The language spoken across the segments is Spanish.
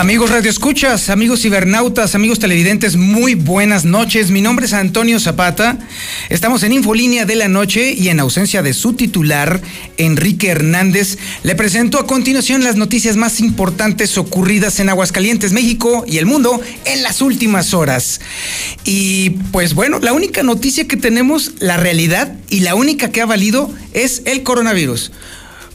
Amigos radioescuchas, amigos cibernautas, amigos televidentes, muy buenas noches. Mi nombre es Antonio Zapata. Estamos en Infolínea de la Noche y en ausencia de su titular, Enrique Hernández, le presento a continuación las noticias más importantes ocurridas en Aguascalientes, México y el mundo en las últimas horas. Y pues bueno, la única noticia que tenemos, la realidad y la única que ha valido es el coronavirus.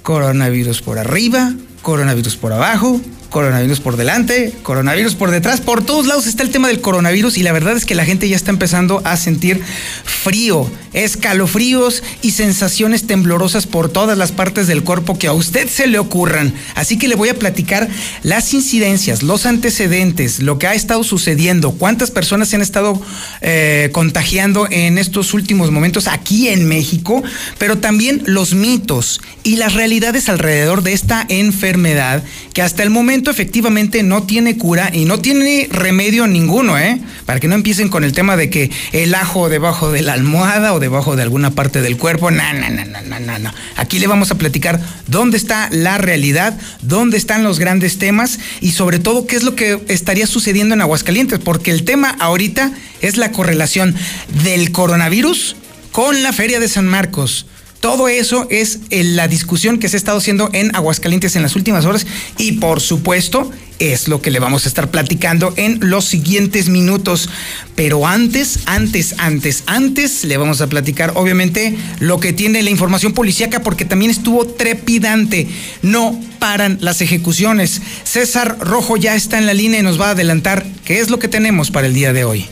Coronavirus por arriba, coronavirus por abajo, coronavirus por delante, coronavirus por detrás, por todos lados está el tema del coronavirus y la verdad es que la gente ya está empezando a sentir frío, escalofríos y sensaciones temblorosas por todas las partes del cuerpo que a usted se le ocurran. Así que le voy a platicar las incidencias, los antecedentes, lo que ha estado sucediendo, cuántas personas se han estado eh, contagiando en estos últimos momentos aquí en México, pero también los mitos y las realidades alrededor de esta enfermedad que hasta el momento efectivamente no tiene cura y no tiene remedio ninguno, ¿eh? Para que no empiecen con el tema de que el ajo debajo de la almohada o debajo de alguna parte del cuerpo. No, no, no, no, no, no. Aquí le vamos a platicar dónde está la realidad, dónde están los grandes temas y sobre todo qué es lo que estaría sucediendo en Aguascalientes, porque el tema ahorita es la correlación del coronavirus con la Feria de San Marcos. Todo eso es eh, la discusión que se ha estado haciendo en Aguascalientes en las últimas horas y por supuesto es lo que le vamos a estar platicando en los siguientes minutos. Pero antes, antes, antes, antes le vamos a platicar obviamente lo que tiene la información policíaca porque también estuvo trepidante. No paran las ejecuciones. César Rojo ya está en la línea y nos va a adelantar qué es lo que tenemos para el día de hoy.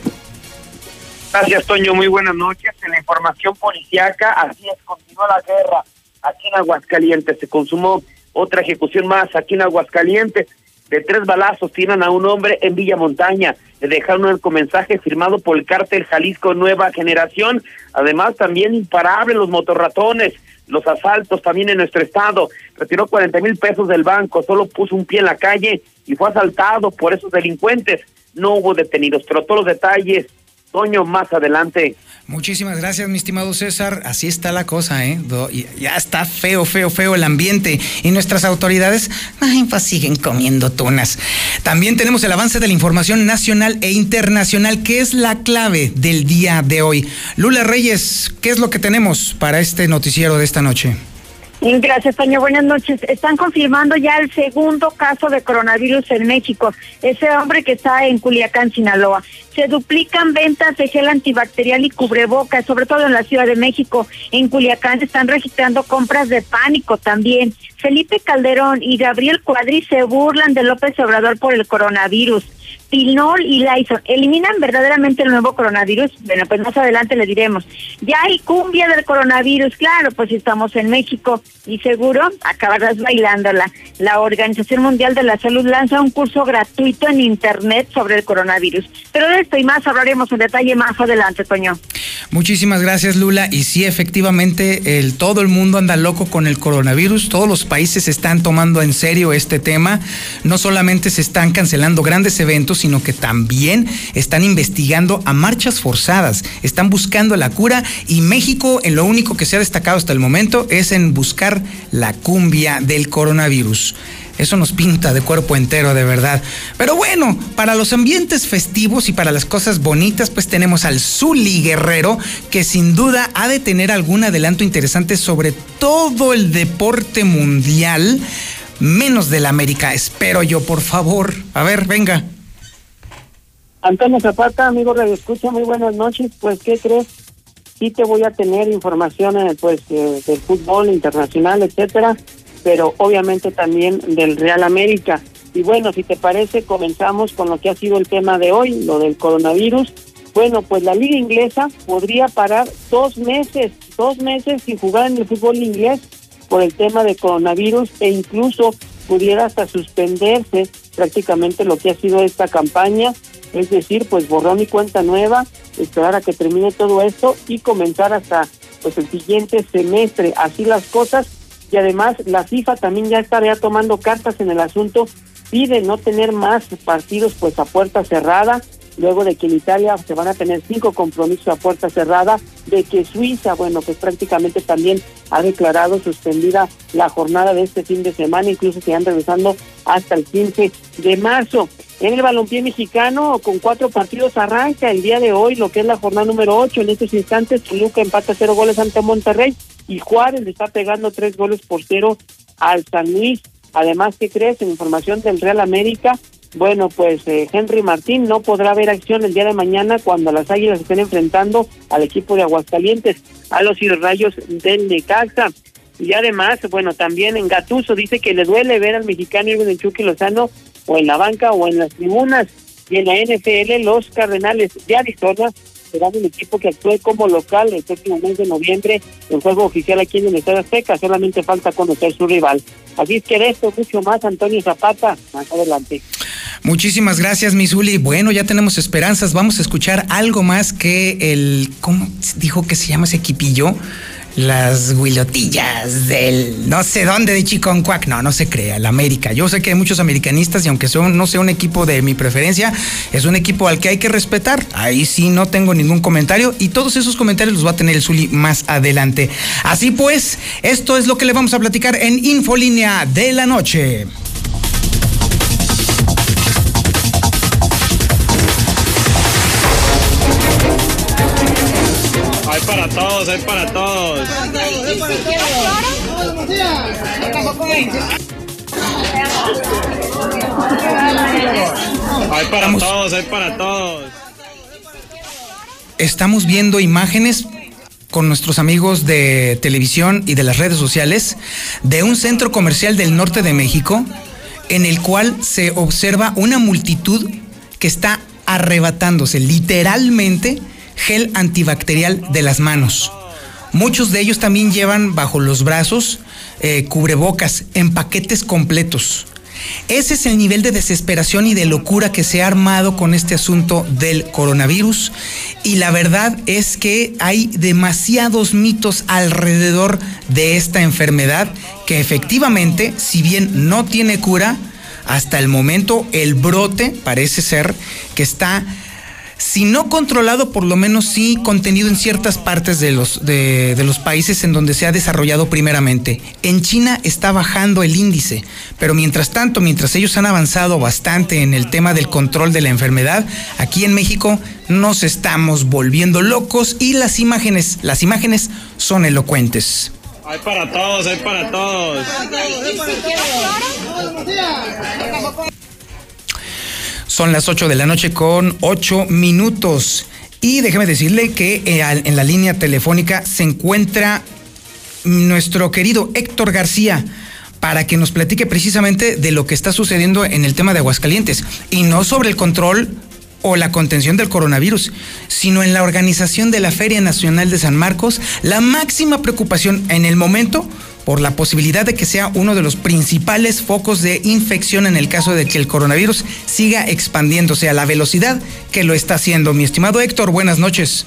Gracias, Toño. Muy buenas noches. En la información policiaca, así es, continuó la guerra aquí en Aguascalientes. Se consumó otra ejecución más aquí en Aguascalientes. De tres balazos tiran a un hombre en Villa Montaña. Le dejaron un mensaje firmado por el cártel Jalisco Nueva Generación. Además, también imparable los motorratones, los asaltos también en nuestro estado. Retiró 40 mil pesos del banco, solo puso un pie en la calle y fue asaltado por esos delincuentes. No hubo detenidos, pero todos los detalles Toño más adelante. Muchísimas gracias, mi estimado César. Así está la cosa, ¿eh? Ya está feo, feo, feo el ambiente. Y nuestras autoridades, ay, pues siguen comiendo tunas. También tenemos el avance de la información nacional e internacional, que es la clave del día de hoy. Lula Reyes, ¿qué es lo que tenemos para este noticiero de esta noche? Gracias, Toño. Buenas noches. Están confirmando ya el segundo caso de coronavirus en México. Ese hombre que está en Culiacán, Sinaloa. Se duplican ventas de gel antibacterial y cubrebocas, sobre todo en la Ciudad de México. En Culiacán están registrando compras de pánico también. Felipe Calderón y Gabriel Cuadri se burlan de López Obrador por el coronavirus. Tilnol y Lyson eliminan verdaderamente el nuevo coronavirus. Bueno, pues más adelante le diremos. Ya hay cumbia del coronavirus, claro, pues estamos en México y seguro acabarás bailándola. La Organización Mundial de la Salud lanza un curso gratuito en Internet sobre el coronavirus. Pero de esto y más hablaremos en detalle más adelante, Toño. Muchísimas gracias, Lula. Y sí, efectivamente, el, todo el mundo anda loco con el coronavirus. Todos los países están tomando en serio este tema. No solamente se están cancelando grandes eventos, sino que también están investigando a marchas forzadas, están buscando la cura y México en lo único que se ha destacado hasta el momento es en buscar la cumbia del coronavirus. Eso nos pinta de cuerpo entero, de verdad. Pero bueno, para los ambientes festivos y para las cosas bonitas, pues tenemos al Zuli Guerrero, que sin duda ha de tener algún adelanto interesante sobre todo el deporte mundial, menos del América. Espero yo, por favor. A ver, venga. Antonio Zapata, amigo de Escucha, muy buenas noches. Pues, ¿qué crees? Sí te voy a tener información eh, pues del fútbol internacional, etcétera, pero obviamente también del Real América. Y bueno, si te parece, comenzamos con lo que ha sido el tema de hoy, lo del coronavirus. Bueno, pues la liga inglesa podría parar dos meses, dos meses sin jugar en el fútbol inglés por el tema de coronavirus e incluso pudiera hasta suspenderse prácticamente lo que ha sido esta campaña es decir, pues borrón y cuenta nueva, esperar a que termine todo esto y comenzar hasta pues el siguiente semestre, así las cosas. Y además la FIFA también ya estaría tomando cartas en el asunto, pide no tener más partidos pues a puerta cerrada luego de que en Italia se van a tener cinco compromisos a puerta cerrada, de que Suiza, bueno, pues prácticamente también ha declarado suspendida la jornada de este fin de semana, incluso se han regresando hasta el 15 de marzo. En el balompié mexicano, con cuatro partidos, arranca el día de hoy lo que es la jornada número 8. En estos instantes, Toluca empata cero goles ante Monterrey y Juárez le está pegando tres goles por cero al San Luis. Además, ¿qué crees? En información del Real América, bueno, pues eh, Henry Martín no podrá ver acción el día de mañana cuando las Águilas estén enfrentando al equipo de Aguascalientes, a los Rayos del Necaxa. Y además, bueno, también en Gatuso dice que le duele ver al mexicano Irving Chucky Lozano o en la banca o en las tribunas. Y en la NFL, los Cardenales de Arizona serán un equipo que actúe como local el próximo mes de noviembre en juego oficial aquí en el Estado Azteca. Solamente falta conocer su rival. Así es que de esto, mucho más, Antonio Zapata, más adelante. Muchísimas gracias, Misuli. Bueno, ya tenemos esperanzas. Vamos a escuchar algo más que el. ¿Cómo dijo que se llama ese equipillo? Las guilotillas del no sé dónde de Chiconcuac. No, no se crea, la América. Yo sé que hay muchos americanistas y aunque son, no sea un equipo de mi preferencia, es un equipo al que hay que respetar. Ahí sí no tengo ningún comentario y todos esos comentarios los va a tener el Zuli más adelante. Así pues, esto es lo que le vamos a platicar en Infolínea de la Noche. Para todos, hay para todos. Hay para todos, hay para todos. Estamos viendo imágenes con nuestros amigos de televisión y de las redes sociales de un centro comercial del norte de México en el cual se observa una multitud que está arrebatándose literalmente gel antibacterial de las manos. Muchos de ellos también llevan bajo los brazos eh, cubrebocas en paquetes completos. Ese es el nivel de desesperación y de locura que se ha armado con este asunto del coronavirus. Y la verdad es que hay demasiados mitos alrededor de esta enfermedad que efectivamente, si bien no tiene cura, hasta el momento el brote parece ser que está si no controlado, por lo menos sí contenido en ciertas partes de los, de, los países en donde se ha desarrollado primeramente. En China está bajando el índice, pero mientras tanto, mientras ellos han avanzado bastante en el tema del control de la enfermedad, aquí en México nos estamos volviendo locos y las imágenes, las imágenes son elocuentes. Hay para todos, hay para todos. Son las 8 de la noche con 8 minutos. Y déjeme decirle que eh, en la línea telefónica se encuentra nuestro querido Héctor García para que nos platique precisamente de lo que está sucediendo en el tema de Aguascalientes y no sobre el control o la contención del coronavirus, sino en la organización de la Feria Nacional de San Marcos, la máxima preocupación en el momento por la posibilidad de que sea uno de los principales focos de infección en el caso de que el coronavirus siga expandiéndose a la velocidad que lo está haciendo. Mi estimado Héctor, buenas noches.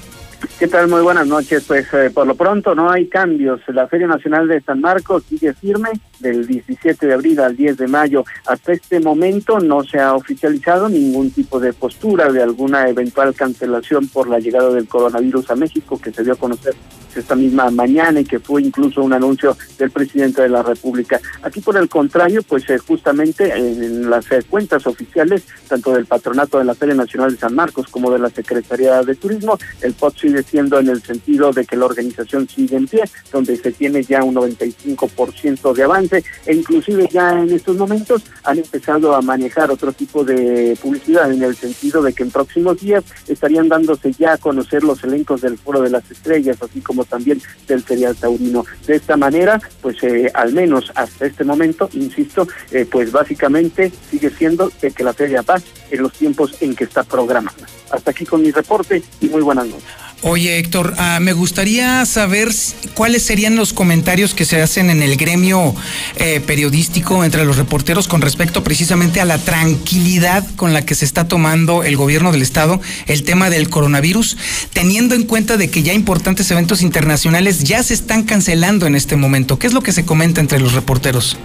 ¿Qué tal? Muy buenas noches. Pues eh, por lo pronto no hay cambios. La Feria Nacional de San Marcos sigue firme del 17 de abril al 10 de mayo. Hasta este momento no se ha oficializado ningún tipo de postura de alguna eventual cancelación por la llegada del coronavirus a México que se dio a conocer esta misma mañana y que fue incluso un anuncio del presidente de la República. Aquí por el contrario, pues eh, justamente en las eh, cuentas oficiales, tanto del Patronato de la Feria Nacional de San Marcos como de la Secretaría de Turismo, el POT sigue siendo en el sentido de que la organización sigue en pie, donde se tiene ya un 95% de avance e inclusive ya en estos momentos han empezado a manejar otro tipo de publicidad en el sentido de que en próximos días estarían dándose ya a conocer los elencos del Foro de las Estrellas, así como también del ferial taurino. De esta manera, pues eh, al menos hasta este momento, insisto, eh, pues básicamente sigue siendo de que la feria va en los tiempos en que está programada. Hasta aquí con mi reporte y muy buenas noches. Oye, Héctor, ah, me gustaría saber cuáles serían los comentarios que se hacen en el gremio eh, periodístico entre los reporteros con respecto precisamente a la tranquilidad con la que se está tomando el gobierno del estado el tema del coronavirus, teniendo en cuenta de que ya importantes eventos internacionales ya se están cancelando en este momento. ¿Qué es lo que se comenta entre los reporteros?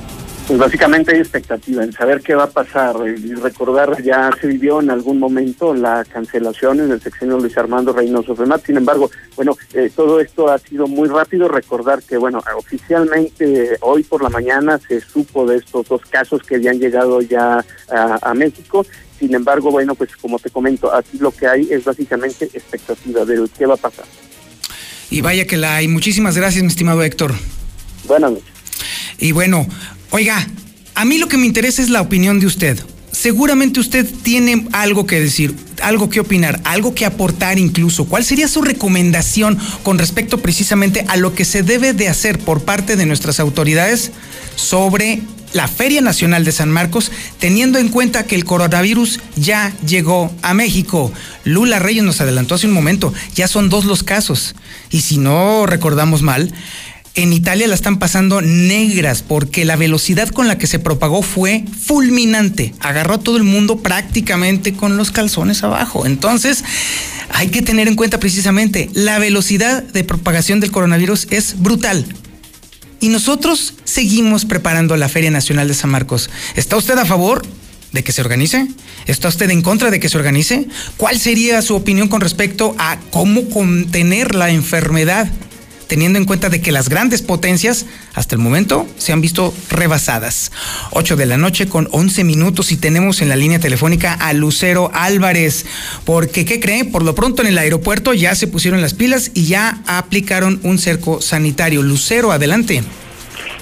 Pues básicamente hay expectativa en saber qué va a pasar y recordar ya se vivió en algún momento la cancelación en el sexenio Luis Armando Reynoso Femat. Sin embargo, bueno, eh, todo esto ha sido muy rápido. Recordar que, bueno, oficialmente hoy por la mañana se supo de estos dos casos que habían llegado ya a, México. Sin embargo, bueno, pues como te comento, aquí lo que hay es básicamente expectativa de qué va a pasar. Y vaya que la hay. Muchísimas gracias, mi estimado Héctor. Buenas noches. Y bueno, Oiga, a mí lo que me interesa es la opinión de usted. Seguramente usted tiene algo que decir, algo que opinar, algo que aportar incluso. ¿Cuál sería su recomendación con respecto precisamente a lo que se debe de hacer por parte de nuestras autoridades sobre la Feria Nacional de San Marcos, teniendo en cuenta que el coronavirus ya llegó a México. Lula Reyes nos adelantó hace un momento, ya son dos los casos. Y si no recordamos mal, en Italia la están pasando negras porque la velocidad con la que se propagó fue fulminante. Agarró a todo el mundo prácticamente con los calzones abajo. Entonces, hay que tener en cuenta precisamente la velocidad de propagación del coronavirus es brutal. Y nosotros seguimos preparando la Feria Nacional de San Marcos. ¿Está usted a favor de que se organice? ¿Está usted en contra de que se organice? ¿Cuál sería su opinión con respecto a cómo contener la enfermedad teniendo en cuenta de que las grandes potencias hasta el momento se han visto rebasadas. 8 de la noche con 11 minutos y tenemos en la línea telefónica a Lucero Álvarez, porque ¿qué cree? Por lo pronto en el aeropuerto ya se pusieron las pilas y ya aplicaron un cerco sanitario. Lucero, adelante.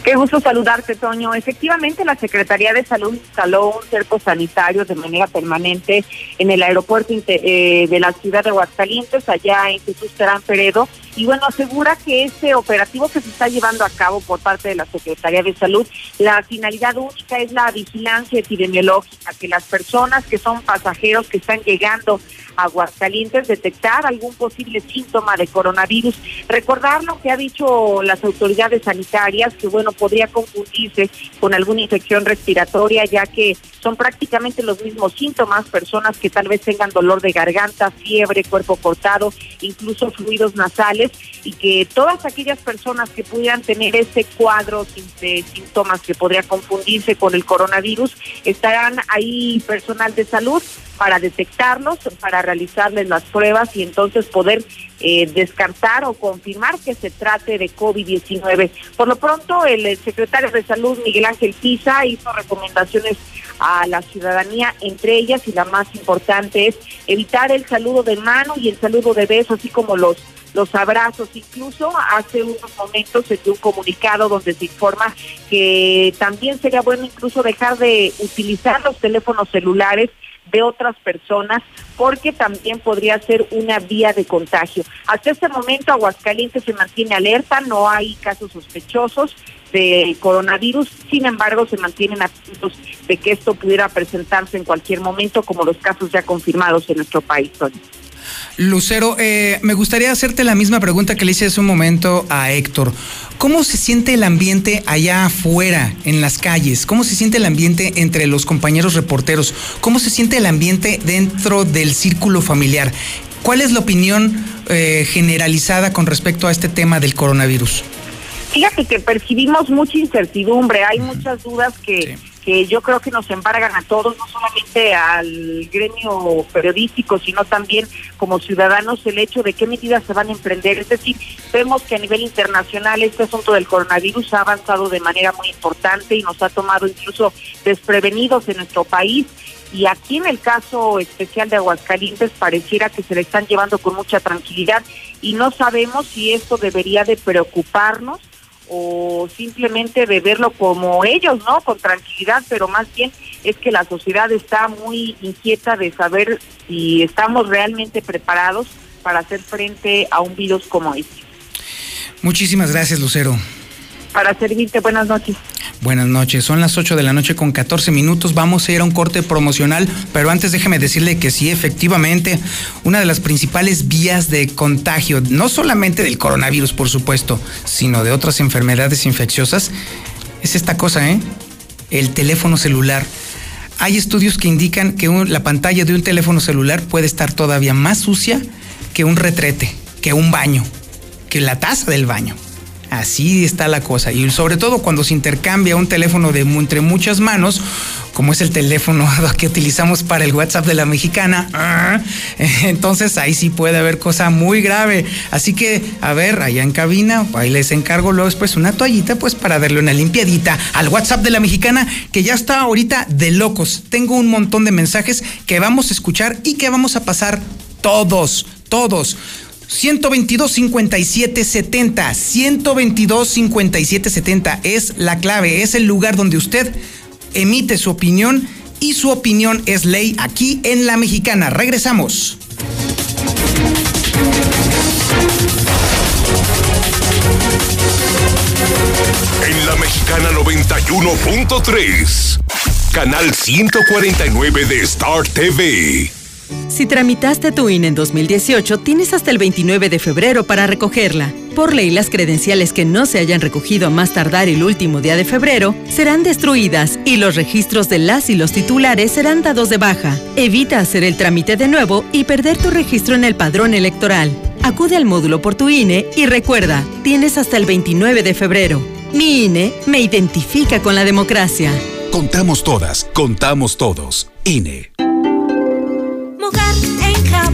Qué gusto saludarte, Toño. Efectivamente, la Secretaría de Salud instaló un cerco sanitario de manera permanente en el aeropuerto eh, de la ciudad de Aguascalientes, allá en Jesús Terán Peredo, y bueno, asegura que ese operativo que se está llevando a cabo por parte de la Secretaría de Salud, la finalidad única es la vigilancia epidemiológica, que las personas que son pasajeros que están llegando Aguascalientes detectar algún posible síntoma de coronavirus. Recordar lo que ha dicho las autoridades sanitarias, que bueno, podría confundirse con alguna infección respiratoria, ya que son prácticamente los mismos síntomas, personas que tal vez tengan dolor de garganta, fiebre, cuerpo cortado, incluso fluidos nasales, y que todas aquellas personas que pudieran tener ese cuadro de síntomas que podría confundirse con el coronavirus, estarán ahí personal de salud para detectarlos, para realizarles las pruebas y entonces poder eh, descartar o confirmar que se trate de COVID-19. Por lo pronto, el secretario de Salud, Miguel Ángel Pisa, hizo recomendaciones a la ciudadanía, entre ellas y la más importante es evitar el saludo de mano y el saludo de beso, así como los los abrazos. Incluso hace unos momentos se dio un comunicado donde se informa que también sería bueno incluso dejar de utilizar los teléfonos celulares de otras personas porque también podría ser una vía de contagio. Hasta este momento Aguascalientes se mantiene alerta, no hay casos sospechosos de coronavirus, sin embargo se mantienen atentos de que esto pudiera presentarse en cualquier momento como los casos ya confirmados en nuestro país. Lucero, eh, me gustaría hacerte la misma pregunta que le hice hace un momento a Héctor. ¿Cómo se siente el ambiente allá afuera, en las calles? ¿Cómo se siente el ambiente entre los compañeros reporteros? ¿Cómo se siente el ambiente dentro del círculo familiar? ¿Cuál es la opinión eh, generalizada con respecto a este tema del coronavirus? Fíjate que percibimos mucha incertidumbre, hay muchas dudas que yo creo que nos embargan a todos, no solamente al gremio periodístico, sino también como ciudadanos el hecho de qué medidas se van a emprender. Es decir, vemos que a nivel internacional este asunto del coronavirus ha avanzado de manera muy importante y nos ha tomado incluso desprevenidos en nuestro país. Y aquí en el caso especial de Aguascalientes pareciera que se le están llevando con mucha tranquilidad y no sabemos si esto debería de preocuparnos o simplemente de verlo como ellos, ¿no? Con tranquilidad, pero más bien es que la sociedad está muy inquieta de saber si estamos realmente preparados para hacer frente a un virus como este. Muchísimas gracias, Lucero. Para servirte, buenas noches. Buenas noches, son las 8 de la noche con 14 minutos, vamos a ir a un corte promocional, pero antes déjeme decirle que sí, efectivamente, una de las principales vías de contagio, no solamente del coronavirus, por supuesto, sino de otras enfermedades infecciosas, es esta cosa, ¿eh? El teléfono celular. Hay estudios que indican que la pantalla de un teléfono celular puede estar todavía más sucia que un retrete, que un baño, que la taza del baño. Así está la cosa. Y sobre todo cuando se intercambia un teléfono de entre muchas manos, como es el teléfono que utilizamos para el WhatsApp de la mexicana, ah, entonces ahí sí puede haber cosa muy grave. Así que, a ver, allá en cabina, ahí les encargo luego después una toallita, pues para darle una limpiadita al WhatsApp de la mexicana, que ya está ahorita de locos. Tengo un montón de mensajes que vamos a escuchar y que vamos a pasar todos, todos. 122 57 70 122 57 70 es la clave, es el lugar donde usted emite su opinión y su opinión es ley aquí en La Mexicana. Regresamos. En La Mexicana 91.3, canal 149 de Star TV. Si tramitaste tu INE en 2018, tienes hasta el 29 de febrero para recogerla. Por ley, las credenciales que no se hayan recogido a más tardar el último día de febrero serán destruidas y los registros de las y los titulares serán dados de baja. Evita hacer el trámite de nuevo y perder tu registro en el padrón electoral. Acude al módulo por tu INE y recuerda, tienes hasta el 29 de febrero. Mi INE me identifica con la democracia. Contamos todas, contamos todos. INE.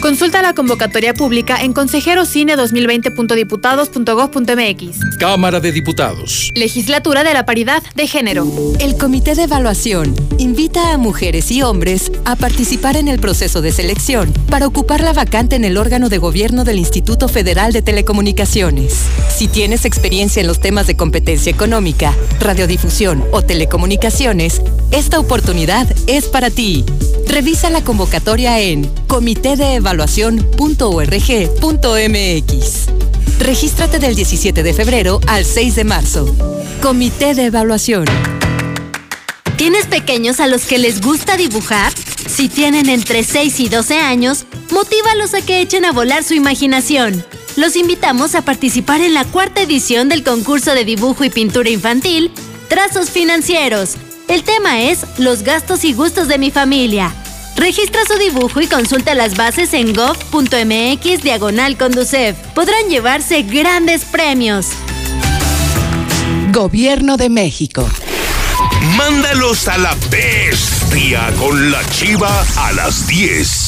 Consulta la convocatoria pública en consejerocine2020.diputados.gov.mx. Cámara de Diputados. Legislatura de la Paridad de Género. El Comité de Evaluación invita a mujeres y hombres a participar en el proceso de selección para ocupar la vacante en el órgano de gobierno del Instituto Federal de Telecomunicaciones. Si tienes experiencia en los temas de competencia económica, radiodifusión o telecomunicaciones, esta oportunidad es para ti. Revisa la convocatoria en Comité de evaluación.org.mx. Regístrate del 17 de febrero al 6 de marzo. Comité de Evaluación. ¿Tienes pequeños a los que les gusta dibujar? Si tienen entre 6 y 12 años, motívalos a que echen a volar su imaginación. Los invitamos a participar en la cuarta edición del concurso de dibujo y pintura infantil, Trazos Financieros. El tema es Los gastos y gustos de mi familia. Registra su dibujo y consulta las bases en gov.mx diagonal conducef. Podrán llevarse grandes premios. Gobierno de México. Mándalos a la bestia con la chiva a las 10.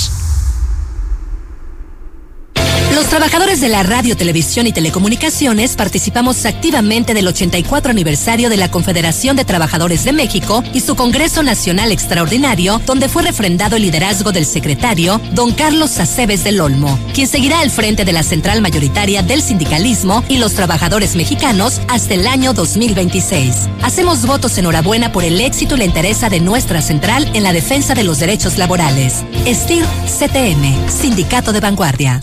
Trabajadores de la radio, televisión y telecomunicaciones participamos activamente del 84 aniversario de la Confederación de Trabajadores de México y su Congreso Nacional Extraordinario, donde fue refrendado el liderazgo del secretario, don Carlos Aceves del Olmo, quien seguirá al frente de la central mayoritaria del sindicalismo y los trabajadores mexicanos hasta el año 2026. Hacemos votos enhorabuena por el éxito y la interés de nuestra central en la defensa de los derechos laborales. STIR CTM, Sindicato de Vanguardia.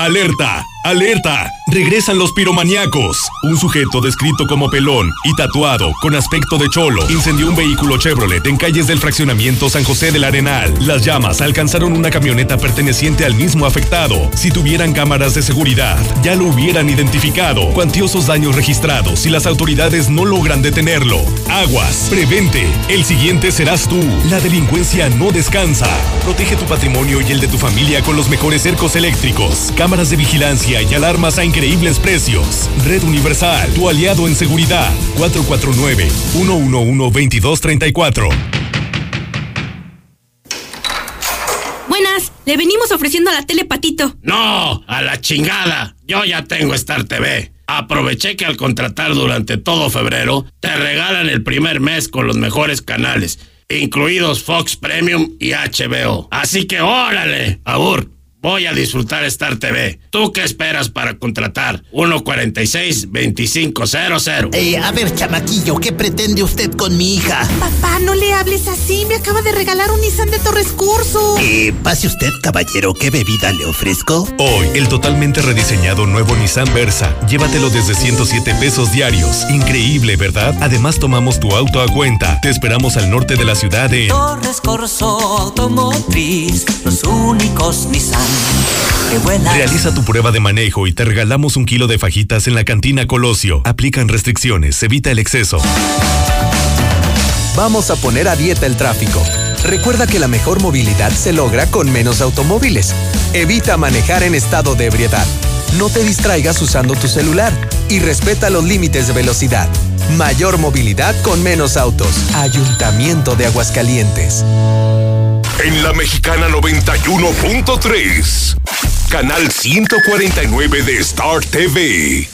Alerta, alerta. Regresan los piromaníacos. Un sujeto descrito como pelón y tatuado, con aspecto de cholo, incendió un vehículo Chevrolet en calles del fraccionamiento San José del Arenal. Las llamas alcanzaron una camioneta perteneciente al mismo afectado. Si tuvieran cámaras de seguridad, ya lo hubieran identificado. Cuantiosos daños registrados y las autoridades no logran detenerlo. Aguas, prevente. El siguiente serás tú. La delincuencia no descansa. Protege tu patrimonio y el de tu familia con los mejores cercos eléctricos. Cámara cámaras de vigilancia y alarmas a increíbles precios. Red Universal, tu aliado en seguridad. 449-111-2234. Buenas, le venimos ofreciendo a la tele Patito. No, a la chingada. Yo ya tengo Star TV. Aproveché que al contratar durante todo febrero, te regalan el primer mes con los mejores canales, incluidos Fox Premium y HBO. Así que órale, Abur. Voy a disfrutar Star TV. ¿Tú qué esperas para contratar? 146-2500. Eh, a ver, chamaquillo, ¿qué pretende usted con mi hija? Papá, no le hables así. Me acaba de regalar un Nissan de Torres Curso. Eh, pase usted, caballero. ¿Qué bebida le ofrezco? Hoy, el totalmente rediseñado nuevo Nissan Versa. Llévatelo desde 107 pesos diarios. Increíble, ¿verdad? Además, tomamos tu auto a cuenta. Te esperamos al norte de la ciudad de Torres Corso Automotriz, los únicos Nissan. Realiza tu prueba de manejo y te regalamos un kilo de fajitas en la cantina Colosio. Aplican restricciones, evita el exceso. Vamos a poner a dieta el tráfico. Recuerda que la mejor movilidad se logra con menos automóviles. Evita manejar en estado de ebriedad. No te distraigas usando tu celular y respeta los límites de velocidad. Mayor movilidad con menos autos. Ayuntamiento de Aguascalientes. En la Mexicana 91.3, canal 149 de Star TV.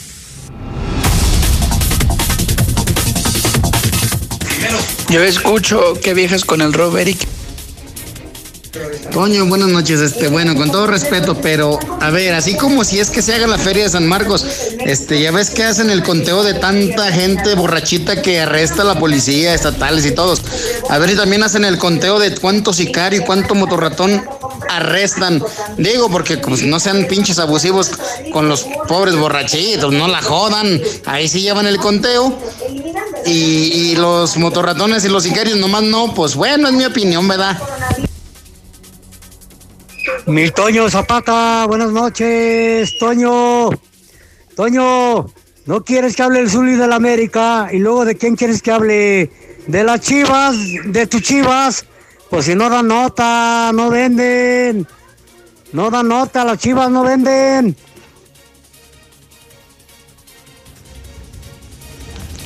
Yo escucho que viejas con el Robert Toño, buenas noches. Este, bueno, con todo respeto, pero a ver, así como si es que se haga la feria de San Marcos, este, ya ves que hacen el conteo de tanta gente borrachita que arresta a la policía, estatales y todos. A ver si también hacen el conteo de cuánto sicario y cuánto motorratón arrestan. Digo, porque como si no sean pinches abusivos con los pobres borrachitos, no la jodan. Ahí sí llevan el conteo. Y, y los motorratones y los sicarios nomás no, pues bueno, es mi opinión, ¿verdad? Mi Toño Zapata, buenas noches, Toño. Toño, ¿no quieres que hable el Zuli de la América? ¿Y luego de quién quieres que hable? ¿De las chivas? ¿De tus chivas? Pues si no dan nota, no venden. No dan nota, las chivas no venden.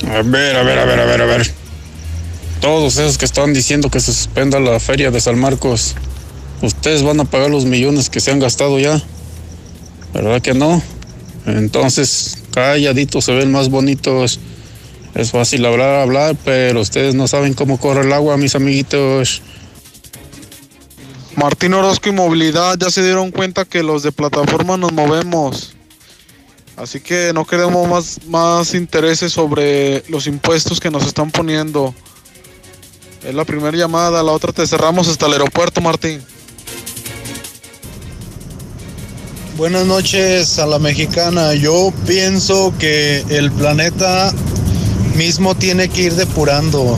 A ver, a ver, a ver, a ver, a ver. Todos esos que están diciendo que se suspenda la feria de San Marcos, ustedes van a pagar los millones que se han gastado ya. ¿Verdad que no? Entonces, calladitos se ven más bonitos. Es fácil hablar, hablar, pero ustedes no saben cómo corre el agua, mis amiguitos. Martín Orozco y Movilidad ya se dieron cuenta que los de plataforma nos movemos. Así que no queremos más, más intereses sobre los impuestos que nos están poniendo. Es la primera llamada, la otra te cerramos hasta el aeropuerto, Martín. Buenas noches a la mexicana. Yo pienso que el planeta mismo tiene que ir depurando.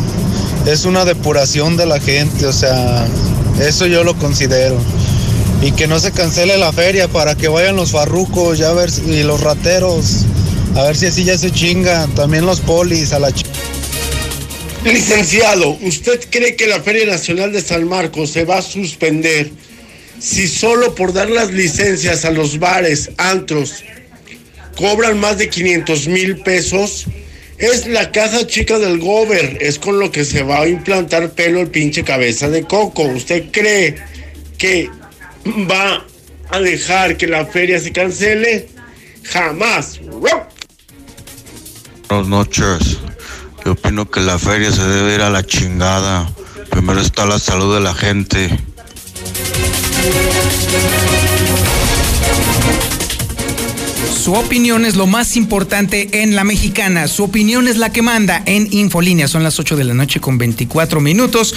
Es una depuración de la gente, o sea, eso yo lo considero. Y que no se cancele la feria para que vayan los farrucos ya a ver, y los rateros. A ver si así ya se chingan. También los polis a la ch... Licenciado, ¿usted cree que la Feria Nacional de San Marcos se va a suspender si solo por dar las licencias a los bares, antros, cobran más de 500 mil pesos? Es la caja chica del Gober, es con lo que se va a implantar pelo el pinche cabeza de coco. ¿Usted cree que va a dejar que la feria se cancele? Jamás. Buenas noches. Yo opino que la feria se debe ir a la chingada. Primero está la salud de la gente. Su opinión es lo más importante en la mexicana. Su opinión es la que manda en Infolínea. Son las 8 de la noche con 24 minutos.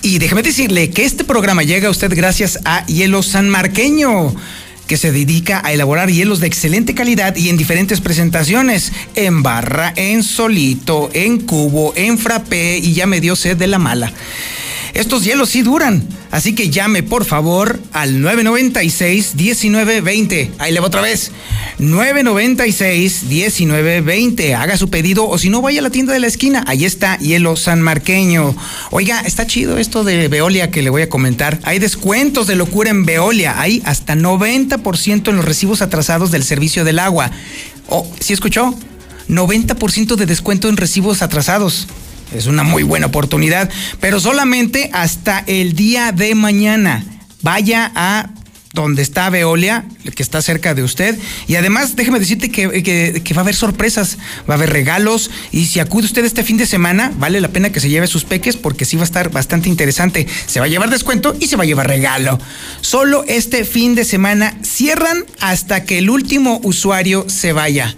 Y déjeme decirle que este programa llega a usted gracias a Hielo San Marqueño que se dedica a elaborar hielos de excelente calidad y en diferentes presentaciones, en barra, en solito, en cubo, en frappé y ya me dio sed de la mala. Estos hielos sí duran, así que llame por favor al 996 1920. Ahí le va otra vez. 996-1920. Haga su pedido o si no, vaya a la tienda de la esquina. Ahí está Hielo San Marqueño. Oiga, está chido esto de Veolia que le voy a comentar. Hay descuentos de locura en Veolia. Hay hasta 90% en los recibos atrasados del servicio del agua. Oh, ¿Sí escuchó? 90% de descuento en recibos atrasados. Es una muy buena oportunidad, pero solamente hasta el día de mañana. Vaya a donde está Veolia, que está cerca de usted. Y además, déjeme decirte que, que, va a haber sorpresas, va a haber regalos. Y si acude usted este fin de semana, vale la pena que se lleve sus peques porque sí va a estar bastante interesante. Se va a llevar descuento y se va a llevar regalo. Solo este fin de semana cierran hasta que el último usuario se vaya.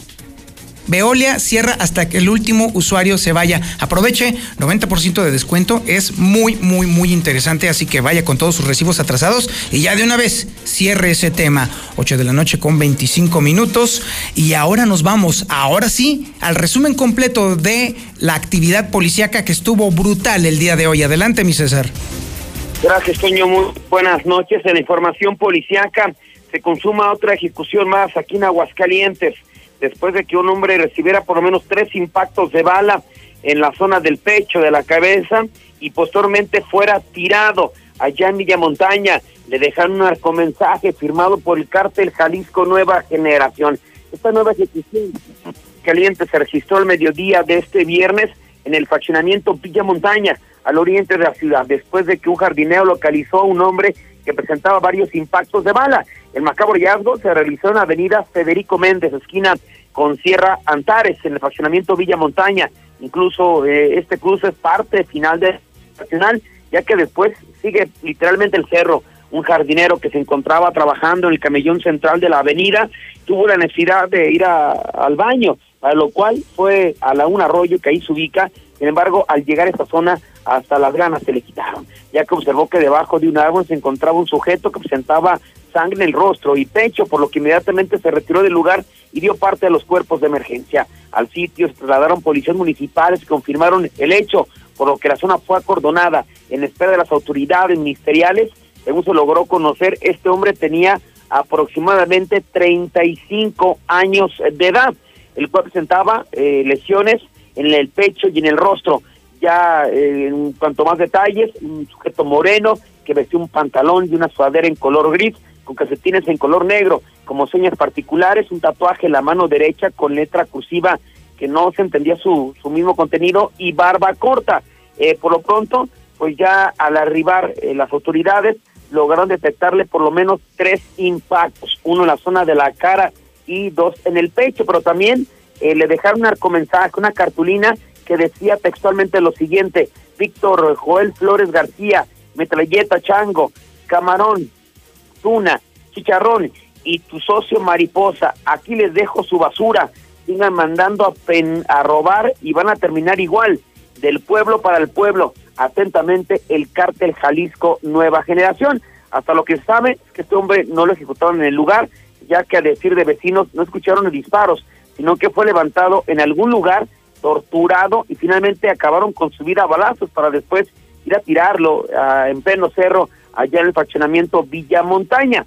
Veolia cierra hasta que el último usuario se vaya. Aproveche, 90% de descuento. Es muy, muy, muy interesante. Así que vaya con todos sus recibos atrasados y ya de una vez cierre ese tema. 8 de la noche con 25 minutos. Y ahora nos vamos, ahora sí, al resumen completo de la actividad policíaca que estuvo brutal el día de hoy. Adelante, mi César. Gracias, Toño. Muy buenas noches. En la información policíaca se consuma otra ejecución más aquí en Aguascalientes después de que un hombre recibiera por lo menos tres impactos de bala en la zona del pecho, de la cabeza, y posteriormente fuera tirado allá en Villa Montaña. Le dejaron un narcomensaje firmado por el cártel Jalisco Nueva Generación. Esta nueva ejecución caliente se registró el mediodía de este viernes en el faccionamiento Villa Montaña, al oriente de la ciudad, después de que un jardinero localizó a un hombre que presentaba varios impactos de bala. El macabro hallazgo se realizó en Avenida Federico Méndez, esquina con Sierra Antares, en el fraccionamiento Villa Montaña. Incluso eh, este cruce es parte final del nacional, ya que después sigue literalmente el cerro. Un jardinero que se encontraba trabajando en el camellón central de la avenida tuvo la necesidad de ir al baño, para lo cual fue a la un arroyo que ahí se ubica. Sin embargo, al llegar a esta zona, hasta las ganas se le quitaron, ya que observó que debajo de un árbol se encontraba un sujeto que presentaba sangre en el rostro y pecho, por lo que inmediatamente se retiró del lugar y dio parte a los cuerpos de emergencia. Al sitio se trasladaron policías municipales que confirmaron el hecho, por lo que la zona fue acordonada en espera de las autoridades ministeriales. Según se logró conocer, este hombre tenía aproximadamente 35 años de edad, el cual presentaba eh, lesiones en el pecho y en el rostro. Ya eh, en cuanto más detalles, un sujeto moreno que vestía un pantalón y una sudadera en color gris, con calcetines en color negro, como señas particulares, un tatuaje en la mano derecha con letra cursiva que no se entendía su, su mismo contenido y barba corta. Eh, por lo pronto, pues ya al arribar eh, las autoridades lograron detectarle por lo menos tres impactos, uno en la zona de la cara y dos en el pecho, pero también eh, le dejaron un narcomensaje, una cartulina que decía textualmente lo siguiente, Víctor Joel Flores García, metralleta chango, camarón, tuna, chicharrón y tu socio mariposa. Aquí les dejo su basura. Sigan mandando a, a robar y van a terminar igual. Del pueblo para el pueblo. Atentamente, el cártel Jalisco Nueva Generación. Hasta lo que sabe es que este hombre no lo ejecutaron en el lugar, ya que a decir de vecinos no escucharon disparos, sino que fue levantado en algún lugar, torturado y finalmente acabaron con su a balazos para después ir a tirarlo ah, en pleno cerro allá en el fraccionamiento Villa Montaña.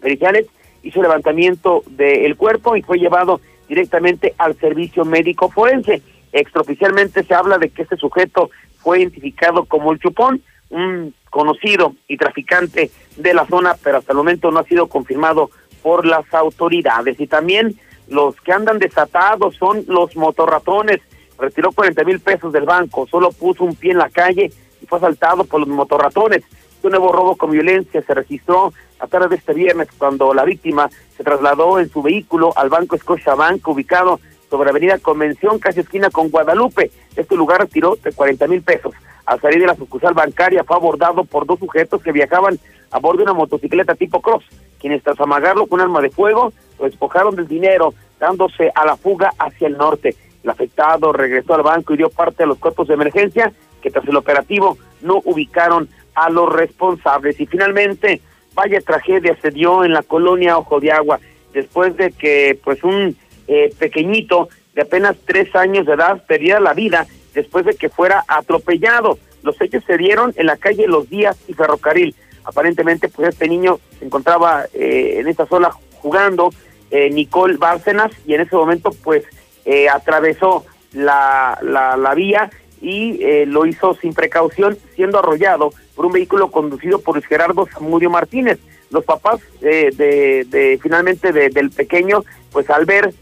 Periciales hizo levantamiento del cuerpo y fue llevado directamente al servicio médico forense. Extraoficialmente se habla de que este sujeto fue identificado como el Chupón, un conocido y traficante de la zona, pero hasta el momento no ha sido confirmado por las autoridades. Y también los que andan desatados son los motorratones. Retiró 40 mil pesos del banco, solo puso un pie en la calle y fue asaltado por los motorratones. Un nuevo robo con violencia se registró a tarde de este viernes cuando la víctima se trasladó en su vehículo al Banco Scotiabank ubicado sobre Avenida Convención, casi esquina con Guadalupe. Este lugar retiró de 40 mil pesos. Al salir de la sucursal bancaria fue abordado por dos sujetos que viajaban a bordo de una motocicleta tipo cross, quienes tras amagarlo con un arma de fuego despojaron del dinero, dándose a la fuga hacia el norte. El afectado regresó al banco y dio parte a los cuerpos de emergencia que tras el operativo no ubicaron a los responsables. Y finalmente, vaya tragedia se dio en la colonia Ojo de Agua, después de que pues un eh, pequeñito de apenas tres años de edad perdiera la vida después de que fuera atropellado. Los hechos se dieron en la calle Los Díaz y Ferrocarril. Aparentemente, pues este niño se encontraba eh, en esta zona jugando eh, Nicole Bárcenas y en ese momento pues eh, atravesó la, la, la vía y eh, lo hizo sin precaución, siendo arrollado por un vehículo conducido por Luis Gerardo Zamudio Martínez. Los papás eh, de, de finalmente de- del pequeño, pues al ver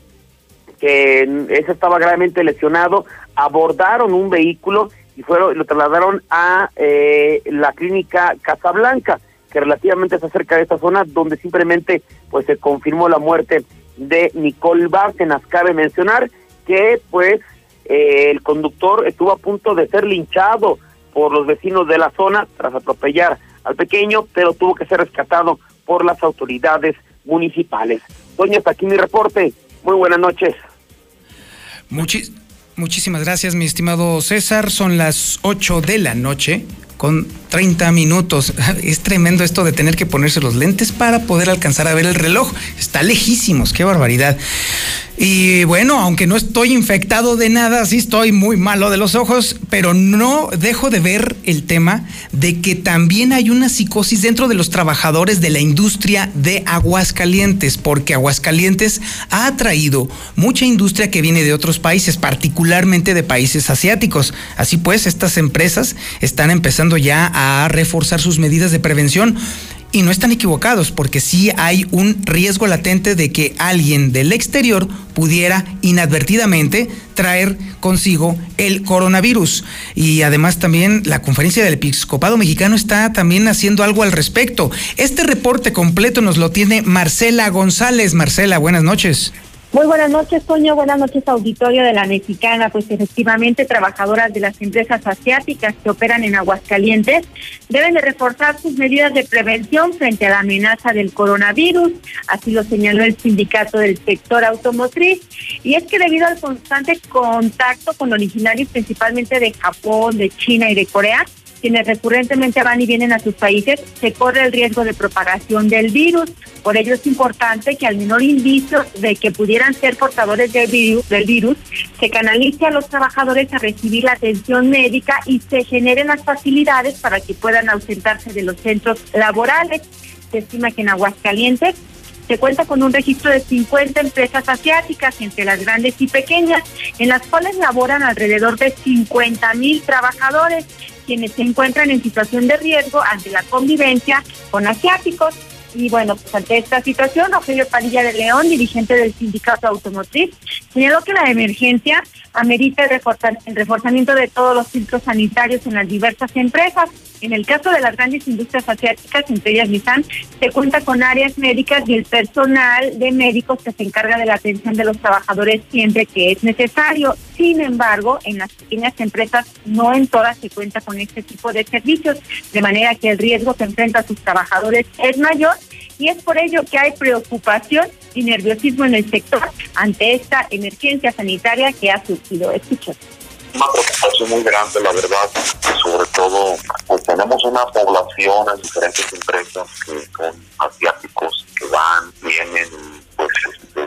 que ese estaba gravemente lesionado, abordaron un vehículo y fueron lo trasladaron a eh, la clínica Casablanca, que relativamente está cerca de esta zona, donde simplemente pues se confirmó la muerte de Nicole Bárcenas. Cabe mencionar que pues eh, el conductor estuvo a punto de ser linchado por los vecinos de la zona tras atropellar al pequeño, pero tuvo que ser rescatado por las autoridades municipales. Doña, hasta aquí mi reporte. Muy buenas noches. Muchísimas gracias, mi estimado César. Son las 8 de la noche con 30 minutos. Es tremendo esto de tener que ponerse los lentes para poder alcanzar a ver el reloj. Está lejísimos, qué barbaridad. Y bueno, aunque no estoy infectado de nada, sí estoy muy malo de los ojos, pero no dejo de ver el tema de que también hay una psicosis dentro de los trabajadores de la industria de Aguascalientes, porque Aguascalientes ha atraído mucha industria que viene de otros países, particularmente de países asiáticos. Así pues, estas empresas están empezando ya a reforzar sus medidas de prevención. Y no están equivocados, porque sí hay un riesgo latente de que alguien del exterior pudiera inadvertidamente traer consigo el coronavirus. Y además también la conferencia del episcopado mexicano está también haciendo algo al respecto. Este reporte completo nos lo tiene Marcela González. Marcela, buenas noches. Muy buenas noches, Toño. Buenas noches, auditorio de la Mexicana. Pues efectivamente, trabajadoras de las empresas asiáticas que operan en Aguascalientes deben de reforzar sus medidas de prevención frente a la amenaza del coronavirus. Así lo señaló el sindicato del sector automotriz. Y es que debido al constante contacto con originarios principalmente de Japón, de China y de Corea, quienes recurrentemente van y vienen a sus países, se corre el riesgo de propagación del virus. Por ello es importante que al menor indicio de que pudieran ser portadores del virus, del virus, se canalice a los trabajadores a recibir la atención médica y se generen las facilidades para que puedan ausentarse de los centros laborales. Se estima que en Aguascalientes se cuenta con un registro de 50 empresas asiáticas, entre las grandes y pequeñas, en las cuales laboran alrededor de 50 mil trabajadores, quienes se encuentran en situación de riesgo ante la convivencia con asiáticos. Y bueno, pues ante esta situación, Rogelio Padilla de León, dirigente del sindicato automotriz, señaló que la emergencia amerita el, reforzamiento de todos los filtros sanitarios en las diversas empresas. En el caso de las grandes industrias asiáticas, entre ellas Nissan, se cuenta con áreas médicas y el personal de médicos que se encarga de la atención de los trabajadores siempre que es necesario. Sin embargo, en las pequeñas empresas, no en todas se cuenta con este tipo de servicios, de manera que el riesgo que enfrentan sus trabajadores es mayor y es por ello que hay preocupación y nerviosismo en el sector ante esta emergencia sanitaria que ha surgido. Escuchen. Una preocupación muy grande, la verdad, y sobre todo, pues tenemos una población en diferentes empresas que son asiáticos, que van, vienen, pues, este,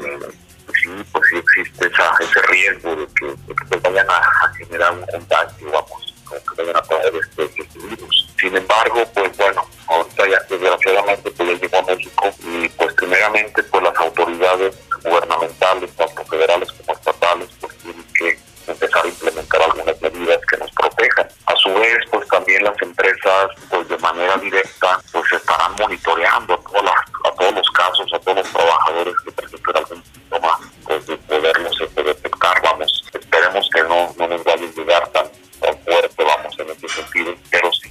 pues sí, pues sí existe esa, ese riesgo de que, que pues vayan a, generar un contagio, vamos, que vayan a traer este, este virus. Sin embargo, pues bueno, ahorita ya desgraciadamente pues llegó a México y pues primeramente pues las autoridades gubernamentales, tanto federales como estatales, pues que empezar a implementar algunas medidas que nos protejan. A su vez, pues también las empresas, pues de manera directa, pues estarán monitoreando a, todas a todos los casos, a todos los trabajadores que presenten algún síntoma, pues de poderlos este, detectar, vamos. Esperemos que no, no nos vaya a llegar tan, tan fuerte, vamos, en ese sentido, pero sí.